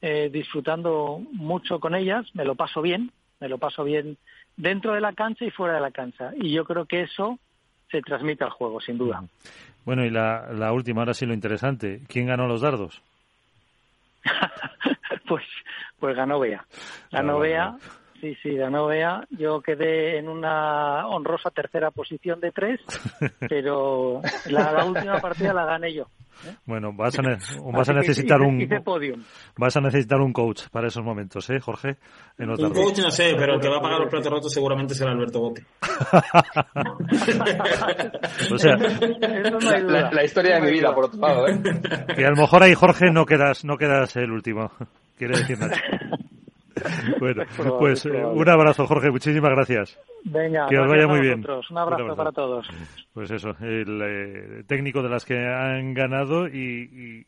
eh, disfrutando mucho con ellas, me lo paso bien, me lo paso bien dentro de la cancha y fuera de la cancha. Y yo creo que eso se transmite al juego, sin duda. Bueno, y la, la última, ahora sí lo interesante. ¿Quién ganó los dardos? pues, pues ganó Bea. Ganó Bea. Sí, sí, ganó Bea. Yo quedé en una honrosa tercera posición de tres, pero la, última partida la gané yo. ¿eh? Bueno, vas a, vas a necesitar un vas a necesitar un coach para esos momentos, ¿eh, Jorge? un coach no sé, pero el que va a pagar los platos rotos seguramente será Alberto Bote. o sea, la, historia de mi vida, por otro lado, ¿eh? Que a lo mejor ahí Jorge no quedas no quedas el último. Quiere decir nada. Bueno, pues eh, un abrazo, Jorge. Muchísimas gracias. Venga, que os vaya muy bien. Un abrazo, para todos. Pues eso, el eh, técnico de las que han ganado y,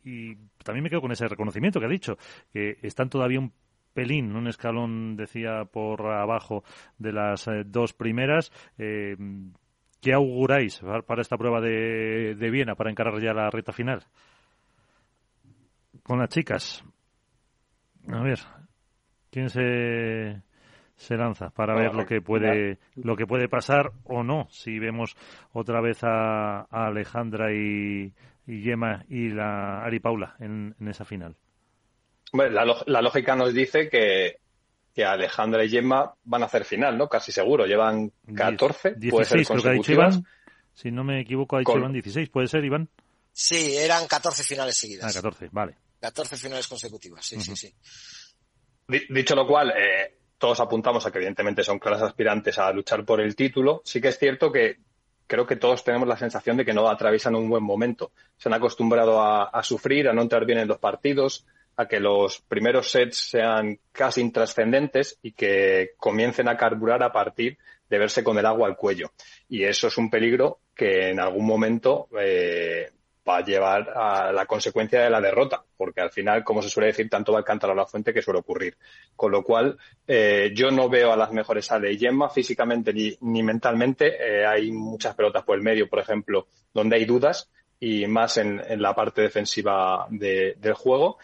también me quedo con ese reconocimiento que ha dicho, que están todavía un pelín, un escalón, decía, por abajo de las eh, dos primeras. ¿Qué auguráis para esta prueba de, de Viena, para encarar ya la reta final? Con las chicas. A ver, ¿Quién se, se lanza para ver lo que puede lo que puede pasar o no si vemos otra vez a, Alejandra y, y Yema y la Ari Paula en, esa final? Bueno, la, lógica nos dice que, que Alejandra y Gemma van a hacer final, ¿no? Casi seguro. Llevan 14, 16, puede ser consecutivas. Si no me equivoco, ha dicho Iván 16. ¿Puede ser, Iván? Sí, eran 14 finales seguidas. Ah, 14, vale. 14 finales consecutivas, sí, sí, sí. Dicho lo cual, eh, todos apuntamos a que evidentemente son claras aspirantes a luchar por el título. Sí que es cierto que creo que todos tenemos la sensación de que no atraviesan un buen momento. Se han acostumbrado a, sufrir, a no entrar bien en los partidos, a que los primeros sets sean casi intrascendentes y que comiencen a carburar a partir de verse con el agua al cuello. Y eso es un peligro que en algún momento eh, va a llevar a la consecuencia de la derrota, porque al final, como se suele decir, tanto va el cántaro a la fuente que suele ocurrir. Con lo cual, eh, yo no veo a las mejores Ale y Gemma físicamente ni, ni mentalmente. Eh, hay muchas pelotas por el medio, por ejemplo, donde hay dudas y más en, la parte defensiva de, del juego.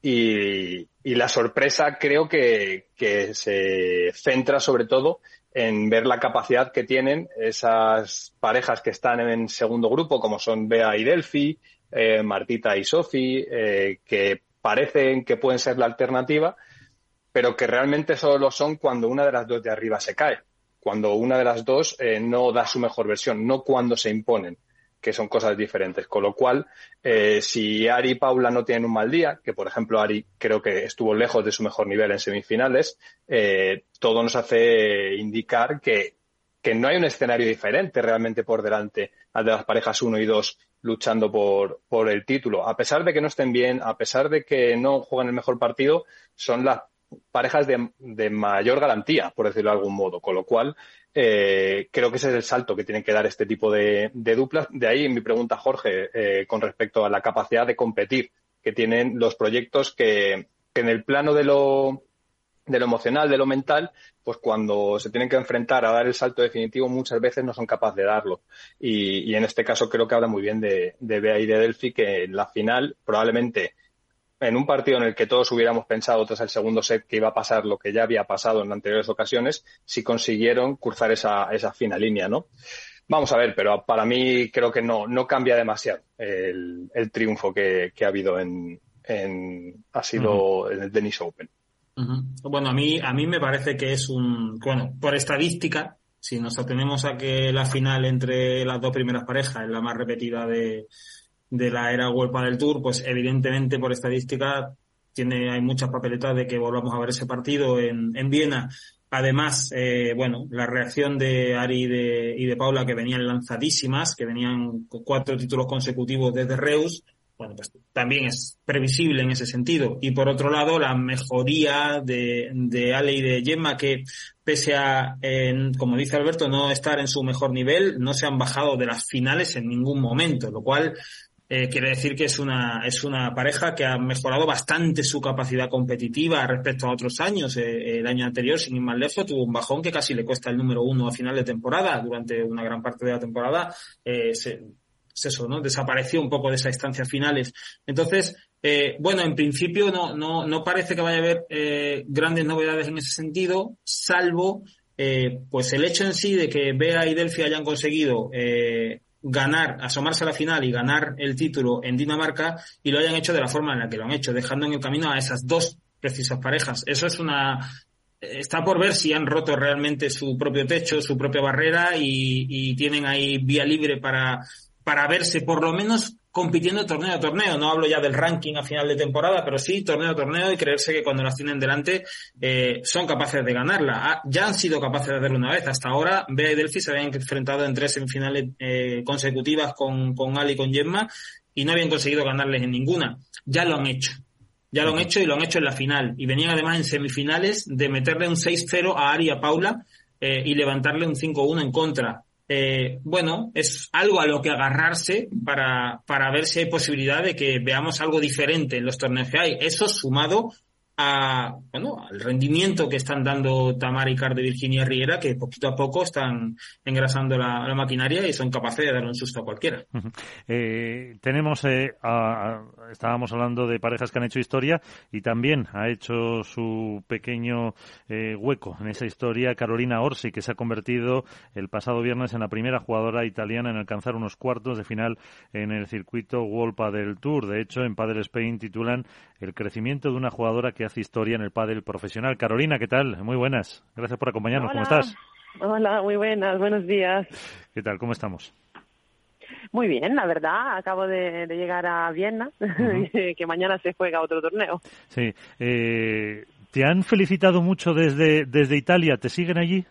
Y, y, la sorpresa creo que, que se centra sobre todo en ver la capacidad que tienen esas parejas que están en segundo grupo, como son Bea y Delphi, eh, Martita y Sofi, eh, que parecen que pueden ser la alternativa, pero que realmente solo lo son cuando una de las dos de arriba se cae, cuando una de las dos eh, no da su mejor versión, no cuando se imponen que son cosas diferentes. Con lo cual, eh, si Ari y Paula no tienen un mal día, que por ejemplo Ari creo que estuvo lejos de su mejor nivel en semifinales, eh, todo nos hace indicar que, que no hay un escenario diferente realmente por delante al de las parejas 1 y 2 luchando por, por el título. A pesar de que no estén bien, a pesar de que no juegan el mejor partido, son las parejas de, de mayor garantía, por decirlo de algún modo. Con lo cual, eh, creo que ese es el salto que tienen que dar este tipo de, duplas. De ahí mi pregunta, Jorge, eh, con respecto a la capacidad de competir que tienen los proyectos que, en el plano de lo, de lo emocional, de lo mental, pues cuando se tienen que enfrentar a dar el salto definitivo, muchas veces no son capaces de darlo. Y, en este caso creo que habla muy bien de, de Bea y de Delphi, que en la final probablemente en un partido en el que todos hubiéramos pensado tras el segundo set que iba a pasar lo que ya había pasado en anteriores ocasiones, si consiguieron cruzar esa, esa fina línea, ¿no? Vamos a ver, pero para mí creo que no, no cambia demasiado el, el triunfo que, que, ha habido en, en ha sido en el Dennis Open. Bueno, a mí, a mí me parece que es un, bueno, por estadística, si nos atenemos a que la final entre las dos primeras parejas es la más repetida de, de la era World del Tour, pues evidentemente por estadística tiene, hay muchas papeletas de que volvamos a ver ese partido en, en Viena. Además, eh, bueno, la reacción de Ari y de, y de Paula que venían lanzadísimas, que venían con cuatro títulos consecutivos desde Reus, bueno, pues también es previsible en ese sentido. Y por otro lado, la mejoría de, de Ale y de Gemma, que pese a, como dice Alberto, no estar en su mejor nivel, no se han bajado de las finales en ningún momento, lo cual eh, quiere decir que es una, es una pareja que ha mejorado bastante su capacidad competitiva respecto a otros años. Eh, el año anterior, sin ir más lejos, tuvo un bajón que casi le cuesta el número uno a final de temporada. Durante una gran parte de la temporada eh, se, eso, ¿no? Desapareció un poco de esas instancias finales. Entonces, bueno, en principio no, no, no parece que vaya a haber grandes novedades en ese sentido, salvo pues el hecho en sí de que Bea y Delphi hayan conseguido eh, ganar, asomarse a la final y ganar el título en Dinamarca y lo hayan hecho de la forma en la que lo han hecho, dejando en el camino a esas dos precisas parejas. Eso es una, está por ver si han roto realmente su propio techo, su propia barrera y, y tienen ahí vía libre para, para verse por lo menos compitiendo torneo a torneo. No hablo ya del ranking a final de temporada, pero sí torneo a torneo y creerse que cuando las tienen delante eh, son capaces de ganarla. Ah, ya han sido capaces de hacerlo una vez. Hasta ahora, Bea y Delphi se habían enfrentado en tres semifinales eh, consecutivas con, con Ali y con Gemma y no habían conseguido ganarles en ninguna. Ya lo han hecho. Ya lo han hecho y lo han hecho en la final. Y venían además en semifinales de meterle un 6-0 a Ari y a Paula eh, y levantarle un 5-1 en contra eh, bueno, es algo a lo que agarrarse para, para ver si hay posibilidad de que veamos algo diferente en los torneos que hay. Eso sumado a, bueno, al rendimiento que están dando Tamara y de Virginia Riera, que poquito a poco están engrasando la, maquinaria y son capaces de dar un susto a cualquiera. Eh, tenemos, eh, estábamos hablando de parejas que han hecho historia y también ha hecho su pequeño eh, hueco en esa historia Carolina Orsi, que se ha convertido el pasado viernes en la primera jugadora italiana en alcanzar unos cuartos de final en el circuito World del Tour. De hecho, en Padel Spain titulan el crecimiento de una jugadora que hace historia en el pádel profesional. Carolina, ¿qué tal? Muy buenas. Gracias por acompañarnos. ¿Cómo estás? Hola, muy buenas. Buenos días. ¿Qué tal? ¿Cómo estamos? Muy bien, la verdad. Acabo de, llegar a Viena, que mañana se juega otro torneo. Sí. Eh, ¿Te han felicitado mucho desde, desde Italia? ¿Te siguen allí?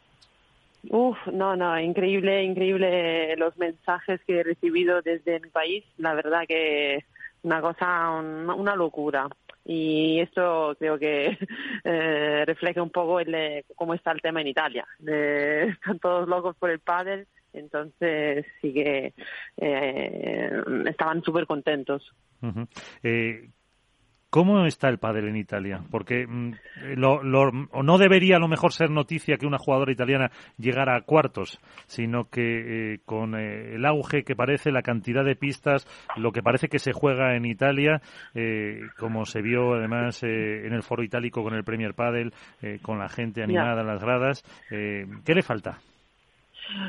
Uf, no, no, increíble, increíble los mensajes que he recibido desde mi país. La verdad que una cosa, una, locura. Y esto creo que eh, refleja un poco el, cómo está el tema en Italia. están todos locos por el pádel, entonces sí que eh, estaban súper contentos. ¿Cómo está el pádel en Italia? Porque mm, lo, no debería a lo mejor ser noticia que una jugadora italiana llegara a cuartos, sino que eh, con eh, el auge que parece, la cantidad de pistas, lo que parece que se juega en Italia, eh, como se vio además en el foro itálico con el Premier Padel, con la gente animada en las gradas, ¿qué le falta?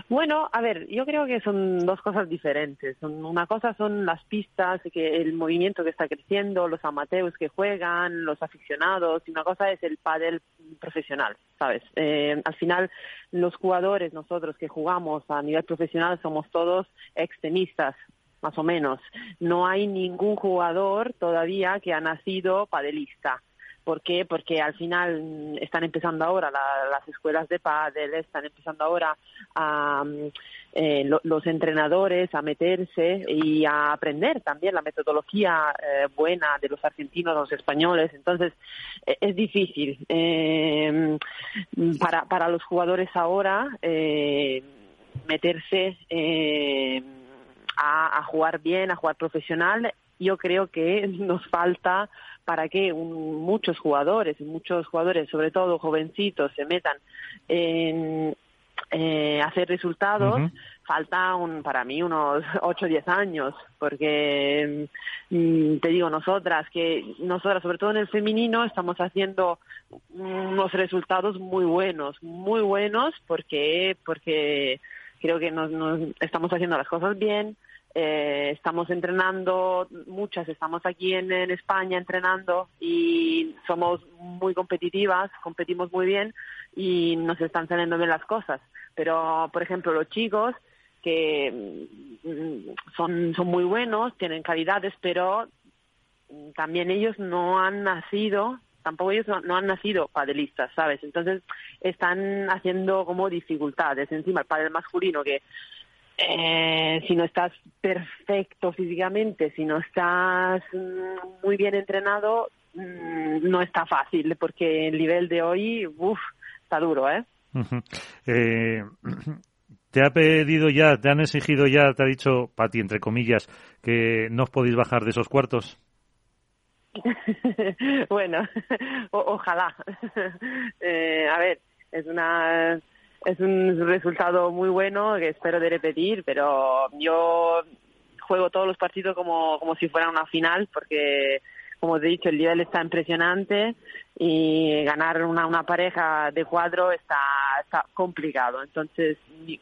Bueno, a ver, yo creo que son dos cosas diferentes. una cosa son las pistas, que el movimiento que está creciendo, los amateurs que juegan, los aficionados, y una cosa es el pádel profesional, ¿sabes? Eh, al final, los jugadores, nosotros que jugamos a nivel profesional, somos todos extremistas, más o menos. No hay ningún jugador todavía que ha nacido padelista. ¿Por qué? Porque al final mm, están empezando ahora las escuelas de pádel, están empezando ahora a, mm, eh, los entrenadores a meterse y a aprender también la metodología eh, buena de los argentinos, los españoles. Entonces, e, es difícil eh, para, para los jugadores ahora meterse a, a jugar bien, a jugar profesional yo creo que nos falta para que muchos jugadores, muchos jugadores, sobre todo jovencitos, se metan en eh, hacer resultados, falta un, para mí unos 8 o 10 años, porque mm, te digo, nosotras, que nosotras, sobre todo en el femenino, estamos haciendo unos resultados muy buenos, muy buenos, porque, porque creo que nos estamos haciendo las cosas bien, eh, estamos entrenando, muchas estamos aquí en, España entrenando y somos muy competitivas, competimos muy bien y nos están saliendo bien las cosas. Pero, por ejemplo, los chicos que mm, son, son muy buenos, tienen calidades, pero también ellos no han nacido tampoco ellos no, han nacido padelistas, ¿sabes? Entonces están haciendo como dificultades. Encima el padre masculino que eh, si no estás perfecto físicamente, si no estás mm, muy bien entrenado, mm, no está fácil, porque el nivel de hoy, uff, está duro, ¿eh? ¿eh? te ha pedido ya, te han exigido ya, te ha dicho, Pati, entre comillas, que no os podéis bajar de esos cuartos. bueno, ojalá. eh, a ver, es una es un resultado muy bueno que espero de repetir, pero yo juego todos los partidos como, como si fuera una final porque como te he dicho, el nivel está impresionante y ganar una, una pareja de cuadro está, está complicado. Entonces,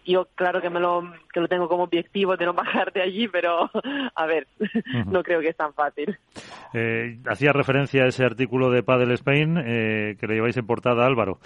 yo claro que me lo, que lo tengo como objetivo de no bajar de allí, pero a ver, no creo que es tan fácil. Eh, hacía referencia a ese artículo de Padel Spain eh, que le lleváis en portada, Álvaro.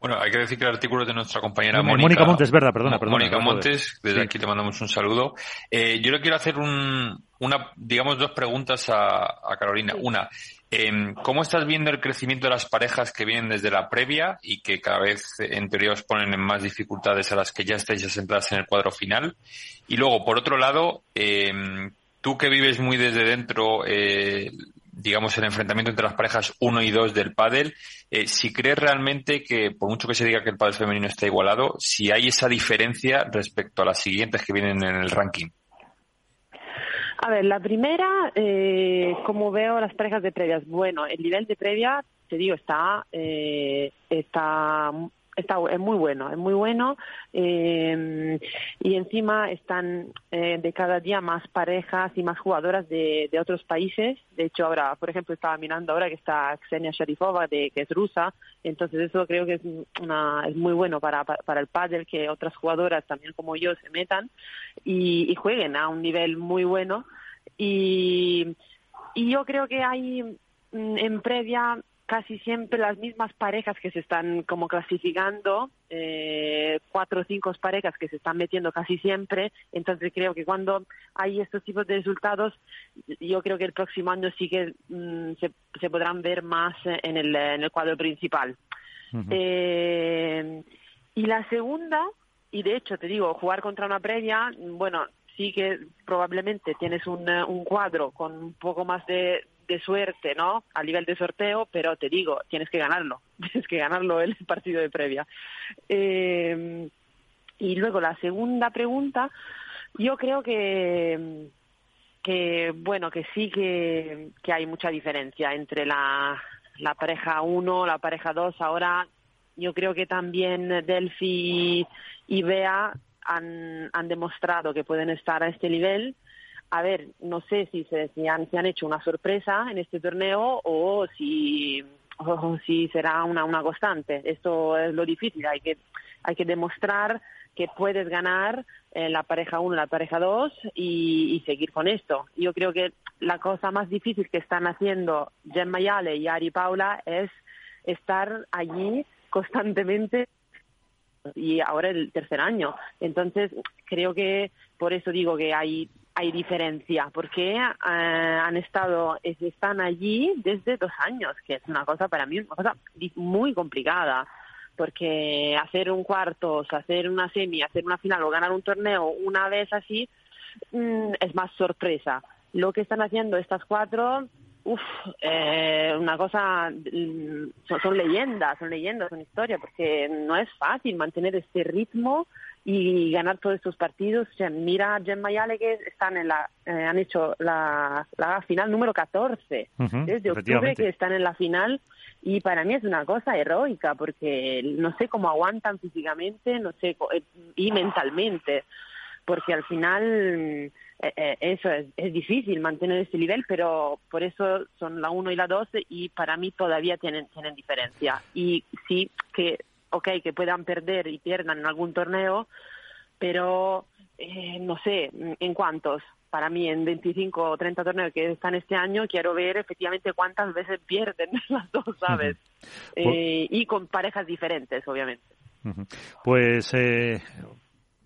Bueno, hay que decir que el artículo es de nuestra compañera Mónica. Mónica Montes, verdad, perdona, perdona. Mónica Montes, desde aquí te mandamos un saludo. Eh, yo le quiero hacer un, una, digamos, dos preguntas a, a Carolina. Una, eh, ¿cómo estás viendo el crecimiento de las parejas que vienen desde la previa y que cada vez, en teoría, os ponen en más dificultades a las que ya estáis asentadas en el cuadro final? Y luego, por otro lado, eh, tú que vives muy desde dentro eh, digamos, el enfrentamiento entre las parejas 1 y 2 del pádel, eh, si crees realmente que, por mucho que se diga que el pádel femenino está igualado, si hay esa diferencia respecto a las siguientes que vienen en el ranking. A ver, la primera, eh, como veo las parejas de previas, bueno, el nivel de previa, te digo, está, eh, está está, es muy bueno, es muy bueno eh, y encima están eh, de cada día más parejas y más jugadoras de, de, otros países. De hecho, ahora, por ejemplo, estaba mirando ahora que está Xenia Sharifova, de, que es rusa, entonces eso creo que es, una, es muy bueno para, para, el pádel que otras jugadoras también como yo se metan y, y jueguen a un nivel muy bueno. Y, y yo creo que hay mm, en previa casi siempre las mismas parejas que se están como clasificando, eh, cuatro o cinco parejas que se están metiendo casi siempre. Entonces creo que cuando hay estos tipos de resultados, yo creo que el próximo año sí que mm, se, se, podrán ver más en el, en el cuadro principal. eh, y la segunda, y de hecho te digo, jugar contra una previa, bueno, sí que probablemente tienes un, un cuadro con un poco más de, de suerte, ¿no? A nivel de sorteo, pero te digo, tienes que ganarlo, tienes que ganarlo el partido de previa. Eh, y luego la segunda pregunta, yo creo que, que bueno, que sí que, que hay mucha diferencia entre la, la pareja 1, la pareja 2. Ahora yo creo que también Delphi y Bea han, han demostrado que pueden estar a este nivel a ver, no sé si se, si han, han, hecho una sorpresa en este torneo o si, o si será una, constante. Esto es lo difícil, hay que, hay que demostrar que puedes ganar en la pareja 1, la pareja 2 y, y, seguir con esto. Yo creo que la cosa más difícil que están haciendo Gemma Yale y Ari Paula es estar allí constantemente y ahora el tercer año. Entonces, creo que por eso digo que hay hay diferencia, porque eh, han estado, están allí desde dos años, que es una cosa para mí, una cosa muy complicada, porque hacer un cuarto, hacer una semi, hacer una final o ganar un torneo una vez así, mm, es más sorpresa. Lo que están haciendo estas cuatro, uff, eh, una cosa, mm, son, son leyendas, son leyendas, son historias, porque no es fácil mantener este ritmo y ganar todos estos partidos. mira a Gemma y Ale que están en la, eh, han hecho la, la, final número 14 desde octubre que están en la final y para mí es una cosa heroica porque no sé cómo aguantan físicamente, no sé, eh, y mentalmente, porque al final eh, eso es, es, difícil mantener ese nivel, pero por eso son la 1 y la 2 y para mí todavía tienen, tienen diferencia. Y sí que ok, que puedan perder y pierdan en algún torneo, pero eh, no sé en cuántos. Para mí, en 25 o 30 torneos que están este año, quiero ver efectivamente cuántas veces pierden las dos, ¿sabes? eh, y con parejas diferentes, obviamente. Pues eh,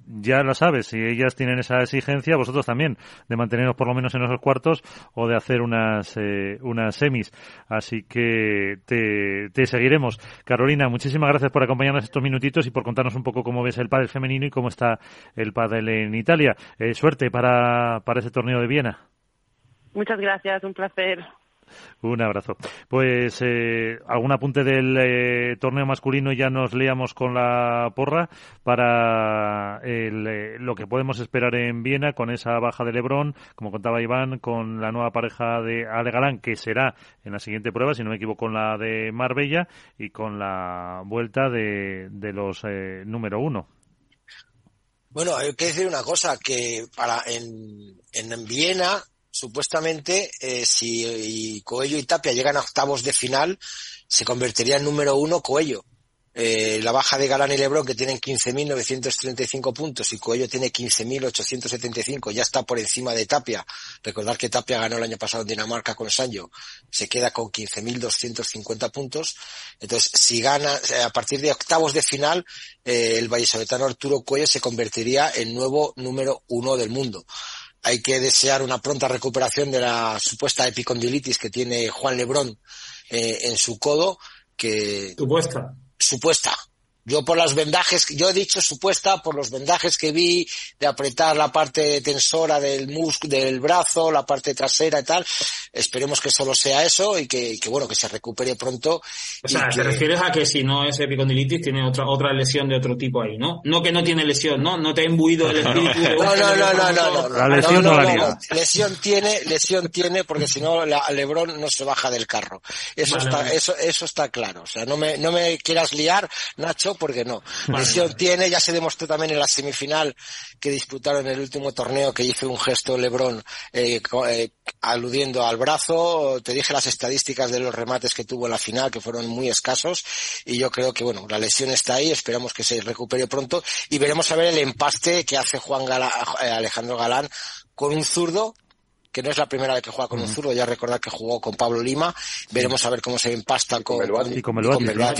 ya lo sabes, si ellas tienen esa exigencia, vosotros también, de manteneros por lo menos en esos cuartos o de hacer unas, eh, unas semis. Así que te, seguiremos. Carolina, muchísimas gracias por acompañarnos estos minutitos y por contarnos un poco cómo ves el pádel femenino y cómo está el pádel en Italia. Eh, suerte para, para ese torneo de Viena. Muchas gracias, un placer. Un abrazo. Pues eh, algún apunte del eh, torneo masculino ya nos leamos con la porra para el, eh, lo que podemos esperar en Viena con esa baja de Lebrón, como contaba Iván, con la nueva pareja de Ale Galán, que será en la siguiente prueba, si no me equivoco, con la de Marbella y con la vuelta de, de los eh, número uno. Bueno, hay que decir una cosa, que para en, en Viena supuestamente, eh, si Coello y Tapia llegan a octavos de final, se convertiría en número uno Coello. Eh, la baja de Galán y Lebrón, que tienen 15.935 puntos y Coello tiene 15.875, ya está por encima de Tapia. Recordar que Tapia ganó el año pasado en Dinamarca con Sancho, se queda con 15.250 puntos. Entonces, si gana, a partir de octavos de final, eh, el vallesoletano Arturo Coello se convertiría en nuevo número uno del mundo hay que desear una pronta recuperación de la supuesta epicondilitis que tiene Juan Lebrón eh, en su codo, que... Supuesta. Supuesta, yo por las vendajes, yo he dicho supuesta por los vendajes que vi de apretar la parte tensora del muslo, del brazo, la parte trasera y tal. Esperemos que solo sea eso y que, que bueno, que se recupere pronto. O sea, te refieres a que si no es epicondilitis tiene otra, otra lesión de otro tipo ahí, ¿no? No que no tiene lesión, ¿no? No te ha imbuido el espíritu de No, no, no, no, no, La lesión no, la Lesión tiene, lesión tiene porque si no, la, Lebrón no se baja del carro. Eso Vale, está, vale. eso, eso está claro. O sea, no me, no me quieras liar, Nacho, porque no. Lesión tiene, ya se demostró también en la semifinal que disputaron en el último torneo que hizo un gesto Lebrón eh, eh, aludiendo al brazo. Te dije las estadísticas de los remates que tuvo en la final, que fueron muy escasos. Y yo creo que, bueno, la lesión está ahí, esperamos que se recupere pronto. Y veremos a ver el empaste que hace Juan Gala- eh, Alejandro Galán con un zurdo que no es la primera vez que juega con un zurdo, ya recordar que jugó con Pablo Lima, veremos a ver cómo se empasta con, y con,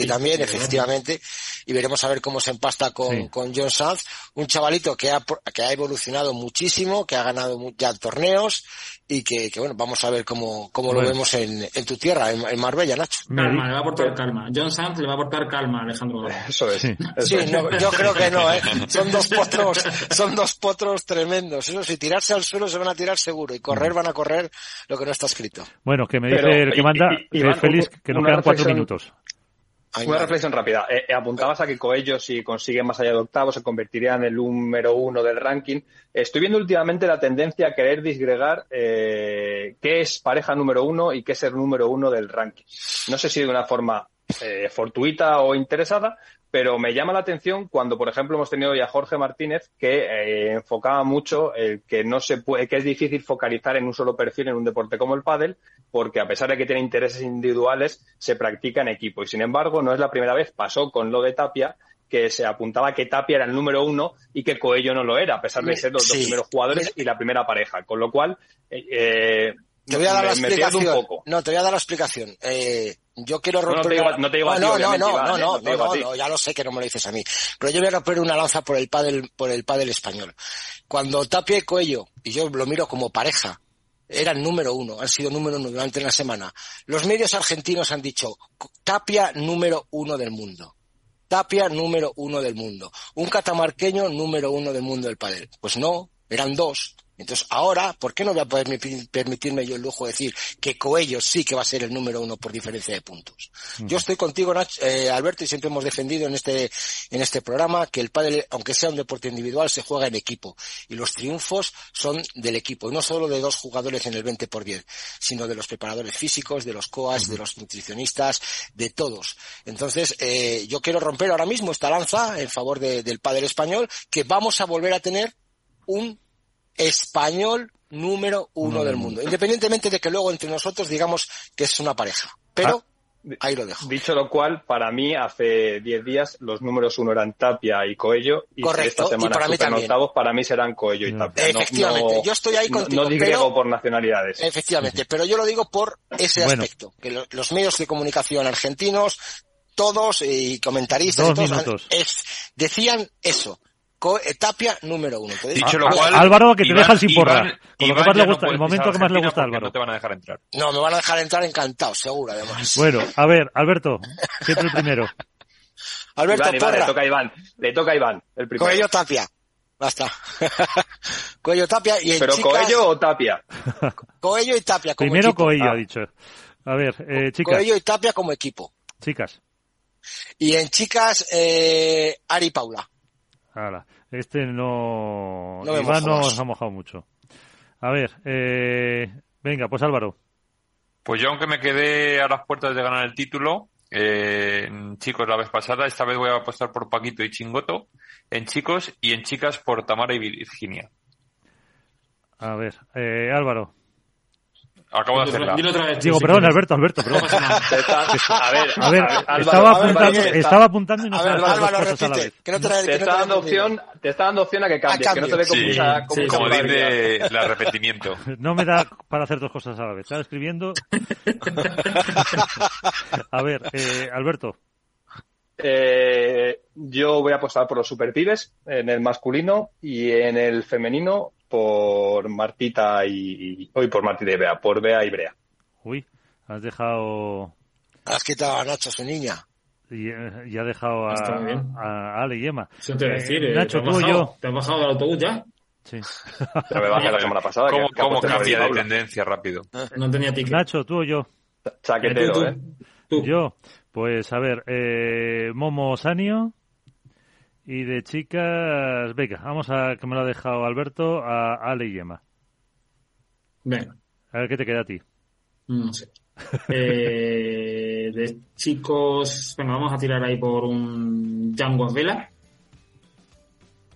también, efectivamente, y veremos a ver cómo se empasta con, con John Sanz, un chavalito que ha, que ha evolucionado muchísimo, que ha ganado ya torneos y que, que, bueno, vamos a ver cómo, cómo lo vemos en, en, tu tierra, en, Marbella, Nacho. Calma, le va a aportar calma. John Sanz le va a aportar calma, Alejandro. Eso es. Sí, yo creo que no, ¿eh? Son dos potros, son dos potros tremendos. Eso si tirarse al suelo se van a tirar seguro y correr van a correr lo que no está escrito. Bueno, que me dice el que manda, es feliz, que nos quedan cuatro minutos. Una reflexión rápida. Eh, eh, apuntabas a que Coello, si consigue más allá de octavo, se convertiría en el número uno del ranking. Estoy viendo últimamente la tendencia a querer disgregar eh, qué es pareja número uno y qué es el número uno del ranking. No sé si de una forma fortuita o interesada, pero me llama la atención cuando, por ejemplo, hemos tenido ya a Jorge Martínez que eh, enfocaba mucho el que no se puede, que es difícil focalizar en un solo perfil en un deporte como el pádel, porque a pesar de que tiene intereses individuales, se practica en equipo. Y sin embargo, no es la primera vez, pasó con lo de Tapia, que se apuntaba que Tapia era el número uno y que Coello no lo era, a pesar de ser los dos primeros jugadores y la primera pareja. Con lo cual, eh, te voy a dar la explicación. No, te voy a dar la explicación. Eh, yo quiero romper. No, te digo, no, no, no, no, no, no, no, ya lo sé que no me lo dices a mí. Pero yo voy a romper una lanza por el pádel, por el pádel español. Cuando Tapia y Coello, y yo lo miro como pareja, eran número uno, han sido número uno durante la semana. Los medios argentinos han dicho Tapia número uno del mundo. Tapia número uno del mundo. Un catamarqueño número uno del mundo del pádel. Pues no, eran dos. Entonces, ahora, ¿por qué no voy a poder permitirme yo el lujo de decir que Coello sí que va a ser el número uno por diferencia de puntos? Yo estoy contigo, eh, Alberto, y siempre hemos defendido en este, en este programa que el pádel, aunque sea un deporte individual, se juega en equipo. Y los triunfos son del equipo. Y no solo de dos jugadores en el 20 por 10, sino de los preparadores físicos, de los coas, de los nutricionistas, de todos. Entonces, eh, yo quiero romper ahora mismo esta lanza en favor del pádel español, que vamos a volver a tener un español número uno del mundo. Independientemente de que luego entre nosotros digamos que es una pareja. Pero ah, ahí lo dejo. Dicho lo cual, para mí hace 10 días los números uno eran Tapia y Coello. Y esta semana para mí también. octavos, para mí serán Coello y mm. Tapia. Efectivamente, yo estoy ahí contigo. No, digo por nacionalidades. Efectivamente, pero yo lo digo por ese aspecto. Que los medios de comunicación argentinos, todos y comentaristas y todos, decían eso Tapia número uno. Dicho lo cual, Álvaro, que te dejan sin porra. el momento que más le gusta a Álvaro. No te van a dejar entrar. No, me van a dejar entrar encantado, seguro, además. Bueno, a ver, Alberto, siempre el primero. Alberto Iván, le toca a Iván, le toca a Iván, el primero. Coello Tapia. Basta. Coello Tapia y en ¿Pero chicas... Coello o Tapia? Coello y Tapia como Primero equipo. Coello, ha dicho. A ver, eh, chicas. Coello y Tapia como equipo. Chicas. Y en chicas, eh, Ari Paula. Hala. Este no. no Iván no nos ha mojado mucho. A ver, eh... venga, pues Álvaro. Pues yo, aunque me quedé a las puertas de ganar el título, eh, chicos la vez pasada, esta vez voy a apostar por Paquito y Chingoto, en chicos y en chicas por Tamara y Virginia. A ver, eh, Álvaro. Acabo de hacerla. Digo, perdón, Alberto, Alberto, perdón. a ver, a ver, estaba, apuntando, estaba apuntando y no las dos cosas a la vez. te, está dando opción, te está dando opción a que cambies, que no te como, sí, como, como dice el arrepentimiento. No me da para hacer dos cosas a la vez. Estaba escribiendo. a ver, eh, Alberto. Eh, yo voy a apostar por los superpibes en el masculino y en el femenino por Martita y, hoy por Martita y Bea, por Bea y Brea. Uy, has dejado. Has quitado a Nacho, su niña. Y, y ha dejado a, a, Ale y Emma. Eso te eh, decir, eh, Nacho, tú y yo. ¿Te has bajado del autobús ya? Sí. Pero me bajé la semana pasada. ¿Cómo, que, cómo cambia de tendencia rápido? No tenía ticket. Nacho, tú o yo. Chaquetero, ¿eh? Tú, Yo, pues a ver, eh, Momo Sanio. Y de chicas, venga, vamos a que me lo ha dejado Alberto, a Ale y Emma. Venga. A ver qué te queda a ti. No sé. eh, de chicos, bueno, vamos a tirar ahí por un Django Vela.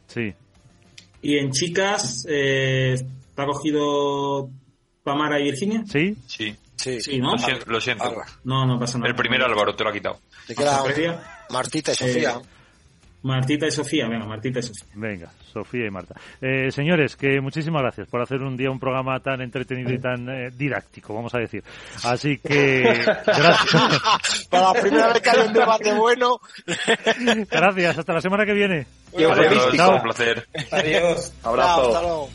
Sí. Y en chicas, eh, ¿te ha cogido Pamara y Virginia? Sí. Sí. Sí, sí ¿no? Lo siento. Lo siento. No, no pasa nada. El primer Álvaro te lo ha quitado. Te queda Martita y Sofía. Eh, Martita y Sofía, venga, Martita y Sofía. Venga, Sofía y Marta. Eh, señores, que muchísimas gracias por hacer un día un programa tan entretenido y tan eh, didáctico, vamos a decir. Así que, gracias. Para la primera vez que hay un debate bueno. Gracias, hasta la semana que viene. Adiós, un placer. Adiós. Abrazo.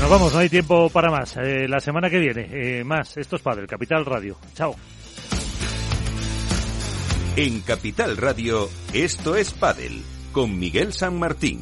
Nos vamos, no hay tiempo para más. Eh, la semana que viene, eh, más. Esto es Padre, Capital Radio. Chao. En Capital Radio, esto es Padel, con Miguel San Martín.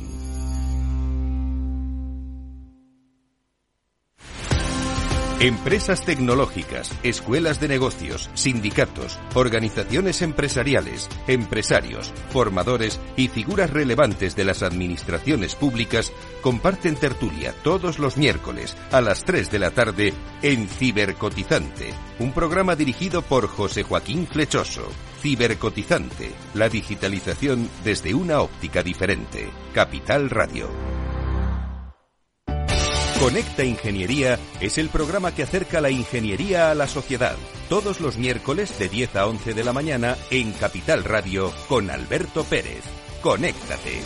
Empresas tecnológicas, escuelas de negocios, sindicatos, organizaciones empresariales, empresarios, formadores y figuras relevantes de las administraciones públicas comparten tertulia todos los miércoles a las 3 de la tarde en Cibercotizante, un programa dirigido por José Joaquín Flechoso. Cibercotizante, la digitalización desde una óptica diferente. Capital Radio. Conecta Ingeniería es el programa que acerca la ingeniería a la sociedad. Todos los miércoles de 10 a 11 de la mañana en Capital Radio con Alberto Pérez. Conéctate.